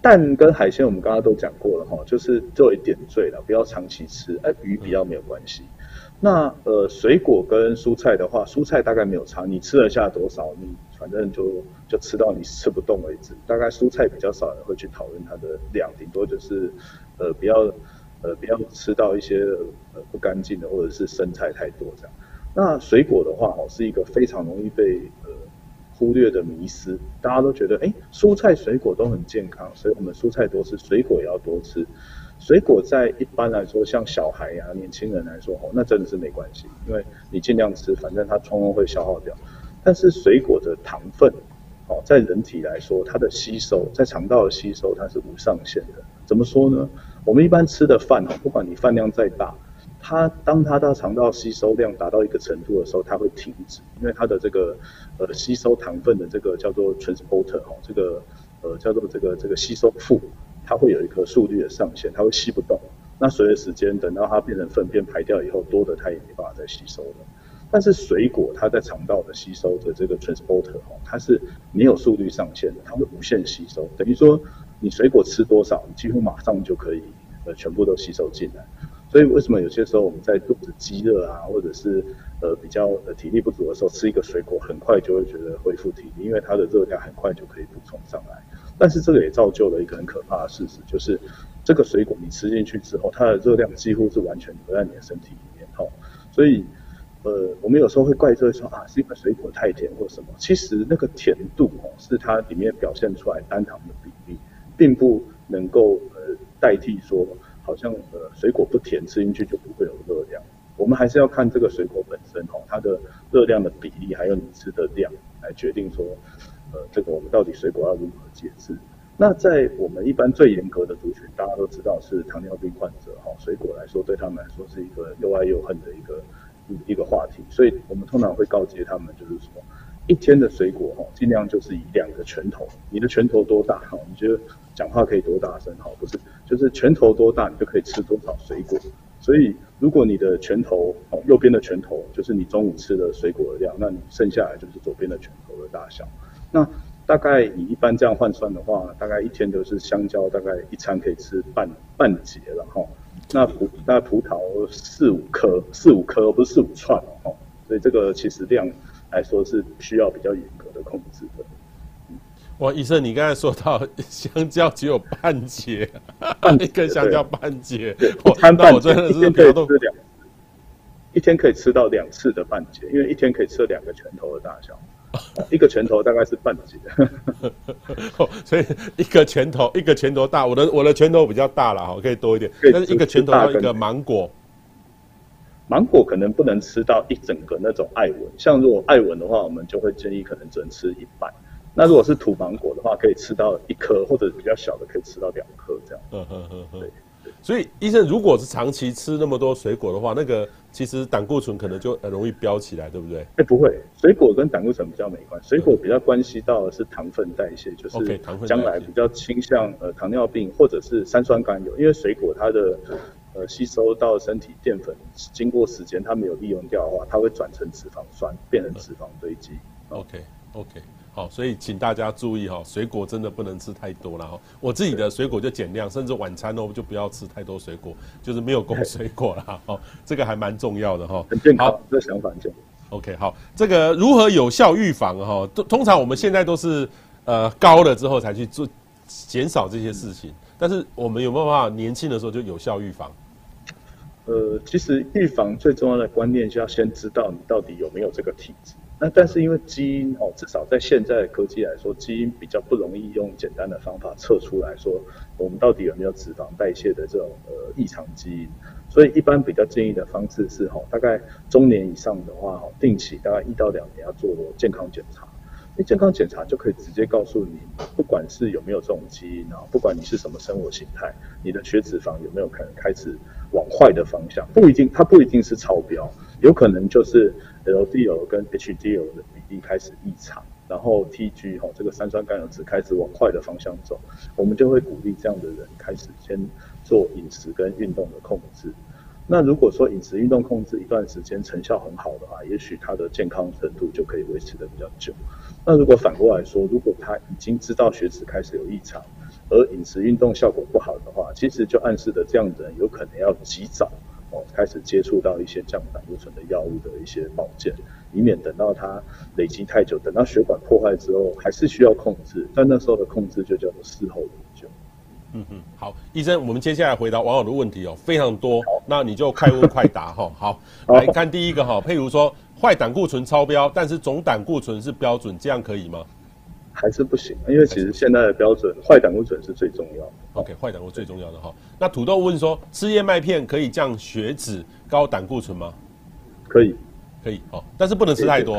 蛋跟海鲜我们刚刚都讲过了哈，就是做一点缀了，不要长期吃。哎，鱼比较没有关系。那呃，水果跟蔬菜的话，蔬菜大概没有差，你吃得下多少，你反正就就吃到你吃不动为止。大概蔬菜比较少人会去讨论它的量，顶多就是呃不要呃不要吃到一些呃不干净的或者是生菜太多这样。那水果的话哦，是一个非常容易被呃。忽略的迷思，大家都觉得，哎，蔬菜水果都很健康，所以我们蔬菜多吃，水果也要多吃。水果在一般来说，像小孩呀、年轻人来说，哦，那真的是没关系，因为你尽量吃，反正它通通会消耗掉。但是水果的糖分，哦，在人体来说，它的吸收，在肠道的吸收，它是无上限的。怎么说呢？我们一般吃的饭，哦，不管你饭量再大。它当它到肠道吸收量达到一个程度的时候，它会停止，因为它的这个呃吸收糖分的这个叫做 transporter 哈，这个呃叫做这个这个吸收负，它会有一颗速率的上限，它会吸不动。那随着时间，等到它变成粪便排掉以后，多的它也没办法再吸收了。但是水果它在肠道的吸收的这个 transporter 哈，它是没有速率上限的，它会无限吸收。等于说你水果吃多少，你几乎马上就可以呃全部都吸收进来。所以为什么有些时候我们在肚子饥饿啊，或者是呃比较呃体力不足的时候，吃一个水果很快就会觉得恢复体力，因为它的热量很快就可以补充上来。但是这个也造就了一个很可怕的事实，就是这个水果你吃进去之后，它的热量几乎是完全留在你的身体里面。哈，所以呃我们有时候会怪罪说啊是因为水果太甜或什么，其实那个甜度哦是它里面表现出来单糖的比例，并不能够呃代替说。好像呃水果不甜，吃进去就不会有热量。我们还是要看这个水果本身哈，它的热量的比例，还有你吃的量来决定说，呃，这个我们到底水果要如何节制。那在我们一般最严格的族群，大家都知道是糖尿病患者哈，水果来说对他们来说是一个又爱又恨的一个一一个话题，所以我们通常会告诫他们，就是说一天的水果哈，尽量就是以两个拳头，你的拳头多大哈？你觉得讲话可以多大声哈？不是，就是拳头多大，你就可以吃多少水果。所以如果你的拳头哦，右边的拳头就是你中午吃的水果的量，那你剩下来就是左边的拳头的大小。那大概以一般这样换算的话，大概一天都是香蕉，大概一餐可以吃半半截了哈。那葡那葡萄四五颗，四五颗不是四五串哦。所以这个其实量来说是需要比较严格的控制的。哇，医生，你刚才说到香蕉只有半截，半 一根香蕉半截，我看到我真的是一天可以吃两，一天可以吃到两次的半截，因为一天可以吃两个拳头的大小。一个拳头大概是半截，所以一个拳头一个拳头大，我的我的拳头比较大了哈，可以多一点。但是一个拳头要一个芒果，芒果可能不能吃到一整个那种艾文，像如果艾文的话，我们就会建议可能只能吃一半。那如果是土芒果的话，可以吃到一颗，或者比较小的可以吃到两颗这样。嗯嗯嗯嗯。对。所以医生，如果是长期吃那么多水果的话，那个其实胆固醇可能就很容易飙起来，对不对？哎、欸，不会，水果跟胆固醇比较没关系，水果比较关系到的是糖分代谢，就是将来比较倾向呃糖尿病或者是三酸甘油，因为水果它的呃吸收到身体淀粉，经过时间它没有利用掉的话，它会转成脂肪酸，变成脂肪堆积。OK OK。好，所以请大家注意哈，水果真的不能吃太多了哈。我自己的水果就减量，甚至晚餐哦就不要吃太多水果，就是没有供水果了。哦，这个还蛮重要的哈。很健康，这个想法就 OK。好，这个如何有效预防哈？通通常我们现在都是呃高了之后才去做减少这些事情，但是我们有没有办法年轻的时候就有效预防？呃，其实预防最重要的观念就要先知道你到底有没有这个体质。那但是因为基因哦，至少在现在的科技来说，基因比较不容易用简单的方法测出来说，我们到底有没有脂肪代谢的这种呃异常基因。所以一般比较建议的方式是哈，大概中年以上的话哈，定期大概一到两年要做健康检查。那健康检查就可以直接告诉你，不管是有没有这种基因啊，不管你是什么生活形态，你的血脂肪有没有可能开始往坏的方向，不一定，它不一定是超标，有可能就是 LDL 跟 HDL 的比例开始异常，然后 TG 哈这个三酸甘油酯开始往坏的方向走，我们就会鼓励这样的人开始先做饮食跟运动的控制。那如果说饮食运动控制一段时间成效很好的话，也许他的健康程度就可以维持得比较久。那如果反过来说，如果他已经知道血脂开始有异常，而饮食运动效果不好的话，其实就暗示的这样的人有可能要及早哦开始接触到一些降胆固醇的药物的一些保健，以免等到它累积太久，等到血管破坏之后还是需要控制，但那时候的控制就叫做事后研究。嗯嗯，好，医生，我们接下来回答网友的问题哦，非常多，那你就快问快答哈。好，来看第一个哈，譬如说坏胆固醇超标，但是总胆固醇是标准，这样可以吗？还是不行，因为其实现在的标准坏胆固醇是最重要的。OK，坏胆固醇最重要的哈。那土豆问说，吃燕麦片可以降血脂、高胆固醇吗？可以，可以哦，但是不能吃太多。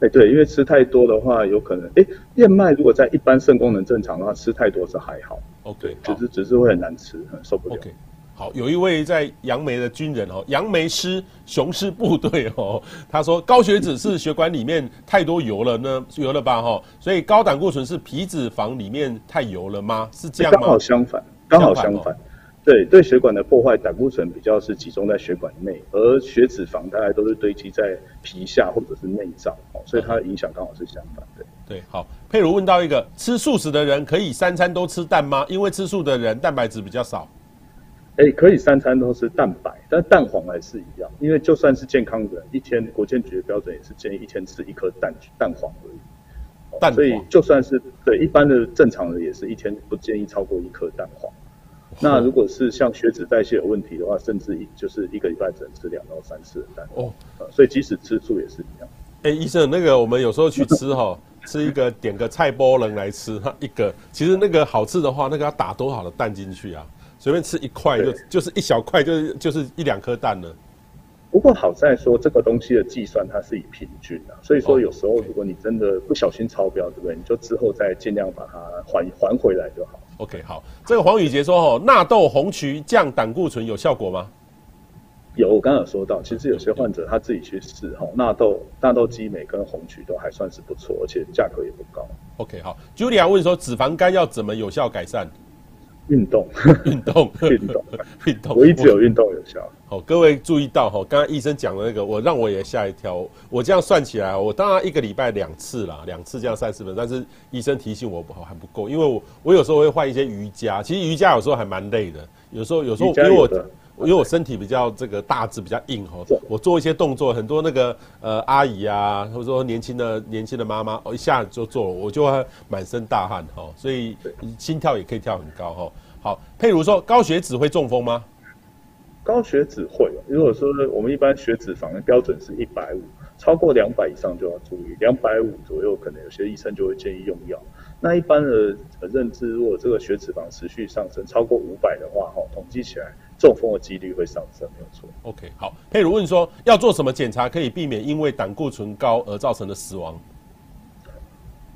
哎，对，因为吃太多的话，有可能哎，燕麦如果在一般肾功能正常的话，吃太多是还好。OK，只是只是会很难吃，很受不了。OK，好，有一位在杨梅的军人哦，杨梅师雄狮部队哦，他说高血脂是血管里面太多油了呢，油了吧哈，所以高胆固醇是皮脂肪里面太油了吗？是这样吗？刚好相反，刚好相反。对对，血管的破坏，胆固醇比较是集中在血管内，而血脂肪大概都是堆积在皮下或者是内脏，哦所以它的影响刚好是相反的。对，好，佩如问到一个，吃素食的人可以三餐都吃蛋吗？因为吃素的人蛋白质比较少。哎，可以三餐都吃蛋白，但蛋黄还是一样，因为就算是健康的人，一天国健局的标准也是建议一天吃一颗蛋蛋黄而已。蛋。所以就算是对一般的正常人，也是一天不建议超过一颗蛋黄。那如果是像血脂代谢有问题的话，甚至一就是一个礼拜只能吃两到三次的蛋哦，所以即使吃素也是一样。哎，医生，那个我们有时候去吃哈，吃一个点个菜包人来吃，哈，一个其实那个好吃的话，那个要打多少的蛋进去啊？随便吃一块就就是一小块，就是就是一两颗蛋呢。不过好在说这个东西的计算它是以平均的，所以说有时候如果你真的不小心超标，对不对？你就之后再尽量把它还还回来就好。OK，好，这个黄宇杰说哦，纳豆红曲降胆固醇有效果吗？有，我刚刚有说到，其实有些患者他自己去试哈，纳豆、纳豆激酶跟红曲都还算是不错，而且价格也不高。OK，好，Julia 问说脂肪肝要怎么有效改善？运动，运动，运动，运动。我一直有运动有效。好，各位注意到哈，刚刚医生讲的那个，我让我也吓一跳。我这样算起来，我当然一个礼拜两次啦，两次这样三十分。但是医生提醒我不好还不够，因为我我有时候会换一些瑜伽，其实瑜伽有时候还蛮累的。有时候有时候因为我因为我身体比较这个大致比较硬哦，我做一些动作，很多那个呃阿姨啊，或者说年轻的年轻的妈妈，哦一下就做，我就会满身大汗哦，所以心跳也可以跳很高哦。好，譬如说高血脂会中风吗？高血脂会，如果说我们一般血脂肪的标准是一百五，超过两百以上就要注意，两百五左右可能有些医生就会建议用药。那一般的认知，如果这个血脂肪持续上升超过五百的话，哈，统计起来中风的几率会上升，没有错。OK，好。佩如问说，要做什么检查可以避免因为胆固醇高而造成的死亡？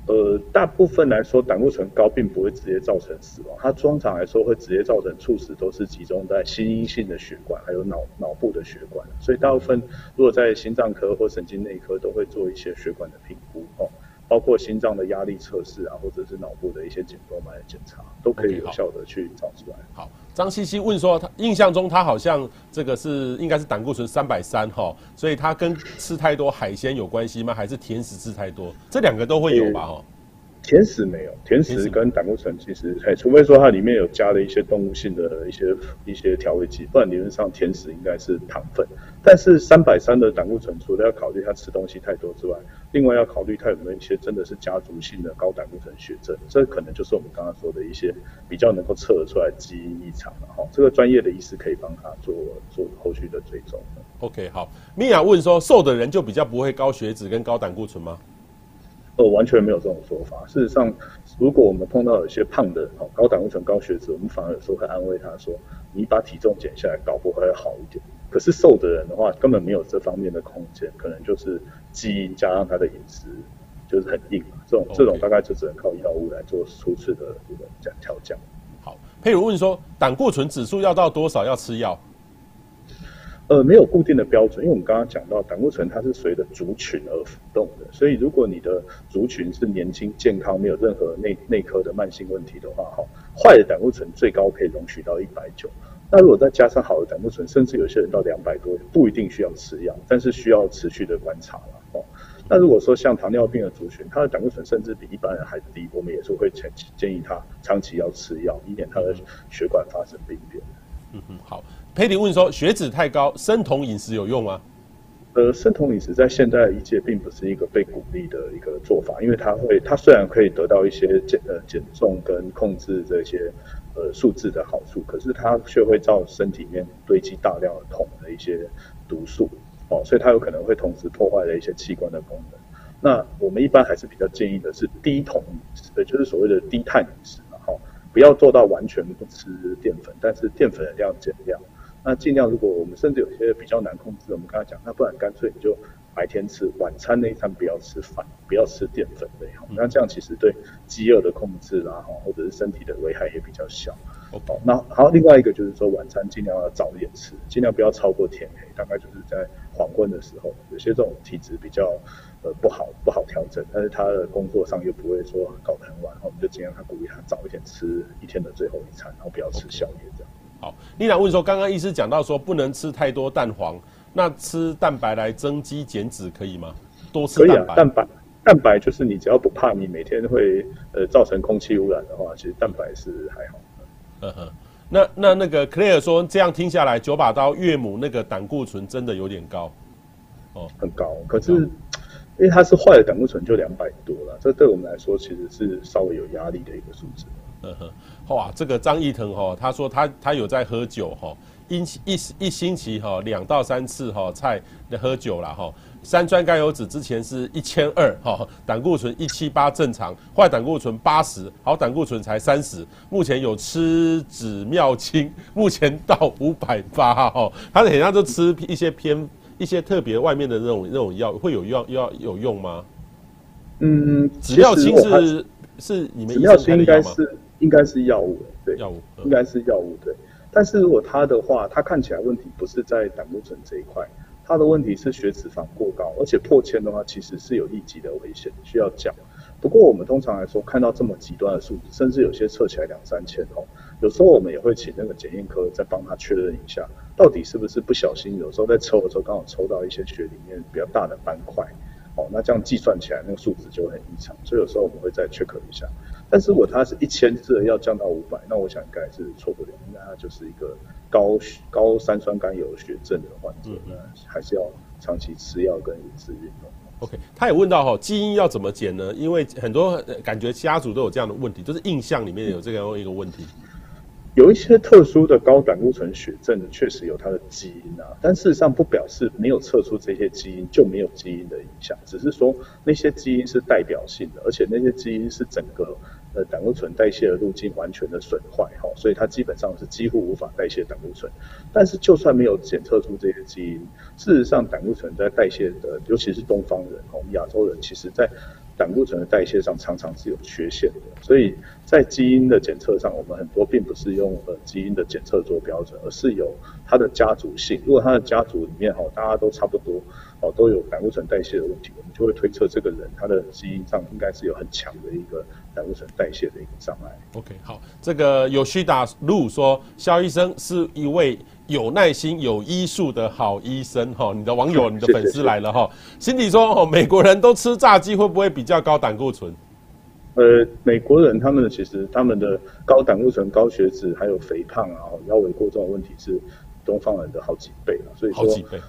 呃，大部分来说，胆固醇高并不会直接造成死亡，它通常来说会直接造成猝死，都是集中在心因性的血管还有脑脑部的血管。所以大部分如果在心脏科或神经内科都会做一些血管的评估哦。包括心脏的压力测试啊，或者是脑部的一些颈动脉的检查，都可以有效的去找出来。Okay, 好，张西西问说，他印象中他好像这个是应该是胆固醇三百三哈，所以他跟吃太多海鲜有关系吗？还是甜食吃太多？这两个都会有吧？哈。甜食没有，甜食跟胆固醇其实，哎，除非说它里面有加了一些动物性的一些一些调味剂，不然理论上甜食应该是糖分。但是三百三的胆固醇，除了要考虑它吃东西太多之外，另外要考虑它有没有一些真的是家族性的高胆固醇血症，这可能就是我们刚刚说的一些比较能够测得出来基因异常了哈。这个专业的医师可以帮他做做后续的追踪。OK，好，米娅问说，瘦的人就比较不会高血脂跟高胆固醇吗？哦，完全没有这种说法。事实上，如果我们碰到有些胖的，哦，高胆固醇、高血脂，我们反而有时候会安慰他说：“你把体重减下来，搞不好会好一点。”可是瘦的人的话，根本没有这方面的空间，可能就是基因加上他的饮食就是很硬嘛。这种这种大概就只能靠药物来做初次的这个降调降。好，譬如问说，胆固醇指数要到多少要吃药？呃，没有固定的标准，因为我们刚刚讲到胆固醇它是随着族群而浮动的，所以如果你的族群是年轻、健康，没有任何内内科的慢性问题的话，哈，坏的胆固醇最高可以容许到一百九，那如果再加上好的胆固醇，甚至有些人到两百多，不一定需要吃药，但是需要持续的观察了，哦。那如果说像糖尿病的族群，他的胆固醇甚至比一般人还低，我们也是会建建议他长期要吃药，以免他的血管发生病变。嗯嗯，好。佩蒂问说：血脂太高，生酮饮食有用吗？呃，生酮饮食在现代医界并不是一个被鼓励的一个做法，因为它会，它虽然可以得到一些减呃减重跟控制这些呃数字的好处，可是它却会造身体里面堆积大量的酮的一些毒素哦，所以它有可能会同时破坏了一些器官的功能。那我们一般还是比较建议的是低酮饮食，也就是所谓的低碳饮食，然后不要做到完全不吃淀粉，但是淀粉的量减量。那尽量，如果我们甚至有些比较难控制，我们刚才讲，那不然干脆你就白天吃，晚餐那一餐不要吃饭，不要吃淀粉类哈。那这样其实对饥饿的控制啦，哈，或者是身体的危害也比较小。哦，那好，另外一个就是说晚餐尽量要早一点吃，尽量不要超过天黑，大概就是在黄昏的时候。有些这种体质比较呃不好不好调整，但是他的工作上又不会说搞得很晚，然后我们就尽量他鼓励他早一点吃一天的最后一餐，然后不要吃宵夜这样。好，丽娜问说，刚刚医师讲到说不能吃太多蛋黄，那吃蛋白来增肌减脂可以吗？多吃蛋白。可以啊，蛋白蛋白就是你只要不怕你每天会呃造成空气污染的话，其实蛋白是还好。嗯哼，那那那个 Claire 说，这样听下来，九把刀岳母那个胆固醇真的有点高。哦，很高，可是因为它是坏的胆固醇就两百多了，这对我们来说其实是稍微有压力的一个数字。嗯哼，哇，这个张义腾哈，他说他他有在喝酒哈，一一一星期哈两到三次哈菜的喝酒了哈，三酸甘油酯之前是一千二哈，胆固醇一七八正常，坏胆固醇八十，好胆固醇才三十，目前有吃止妙清，目前到五百八哈，他很像就吃一些偏一些特别外面的那种那种药会有药要有用吗？嗯，止尿清是是你们止尿清应该是应该是药物，对，药物应该是药物，对。但是如果它的话，它看起来问题不是在胆固醇这一块，它的问题是血脂肪过高，而且破千的话，其实是有立即的危险，需要降。不过我们通常来说，看到这么极端的数字，甚至有些测起来两三千哦，有时候我们也会请那个检验科再帮他确认一下，到底是不是不小心，有时候在抽的时候刚好抽到一些血里面比较大的斑块，哦，那这样计算起来那个数值就会很异常，所以有时候我们会再 check 一下。但是如果他是一千字要降到五百，那我想应该是错不了，应该他就是一个高高三酸甘油血症的患者，那还是要长期吃药跟饮食运动。OK，他也问到哈，基因要怎么减呢？因为很多感觉家族都有这样的问题，就是印象里面有这样一个问题。有一些特殊的高胆固醇血症的，确实有它的基因啊，但事实上不表示没有测出这些基因就没有基因的影响，只是说那些基因是代表性的，而且那些基因是整个。呃，胆固醇代谢的路径完全的损坏，哈，所以它基本上是几乎无法代谢胆固醇。但是就算没有检测出这些基因，事实上胆固醇在代谢的，尤其是东方人，我们亚洲人，其实在胆固醇的代谢上常常是有缺陷的。所以在基因的检测上，我们很多并不是用呃基因的检测做标准，而是有它的家族性。如果它的家族里面哈，大家都差不多。哦，都有胆固醇代谢的问题，我们就会推测这个人他的基因上应该是有很强的一个胆固醇代谢的一个障碍。OK，好，这个有须打路说，肖医生是一位有耐心、有医术的好医生哈。你的网友、你的粉丝来了哈。心里说，哦，美国人都吃炸鸡，会不会比较高胆固醇？呃，美国人他们的其实他们的高胆固醇、高血脂还有肥胖啊、腰围过重的问题是东方人的好几倍了，所以说。好几倍。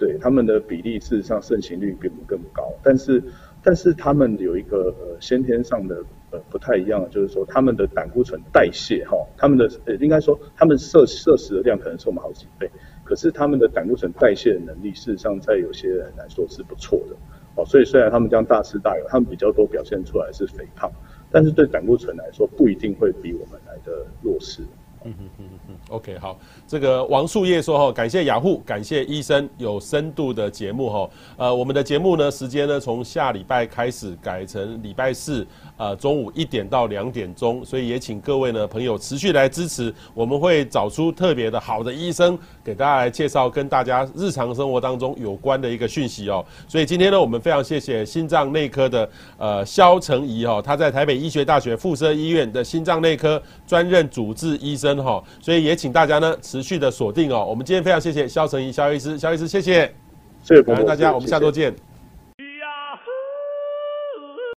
对他们的比例，事实上盛行率比我们更高，但是但是他们有一个呃先天上的呃不太一样，就是说他们的胆固醇代谢哈，他们的呃应该说他们摄摄食的量可能是我们好几倍，可是他们的胆固醇代谢的能力，事实上在有些人来说是不错的哦，所以虽然他们这样大吃大饮，他们比较多表现出来是肥胖，但是对胆固醇来说不一定会比我们来的弱势。嗯哼哼哼，OK，好，这个王树叶说哈，感谢雅虎，感谢医生有深度的节目哈，呃，我们的节目呢，时间呢从下礼拜开始改成礼拜四，呃，中午一点到两点钟，所以也请各位呢朋友持续来支持，我们会找出特别的好的医生给大家来介绍跟大家日常生活当中有关的一个讯息哦，所以今天呢，我们非常谢谢心脏内科的呃肖成仪哈，他在台北医学大学附设医院的心脏内科专任主治医生。哈，所以也请大家呢持续的锁定哦。我们今天非常谢谢肖成怡肖医师，肖医师谢谢，谢谢，大家，我们下周见。谢谢。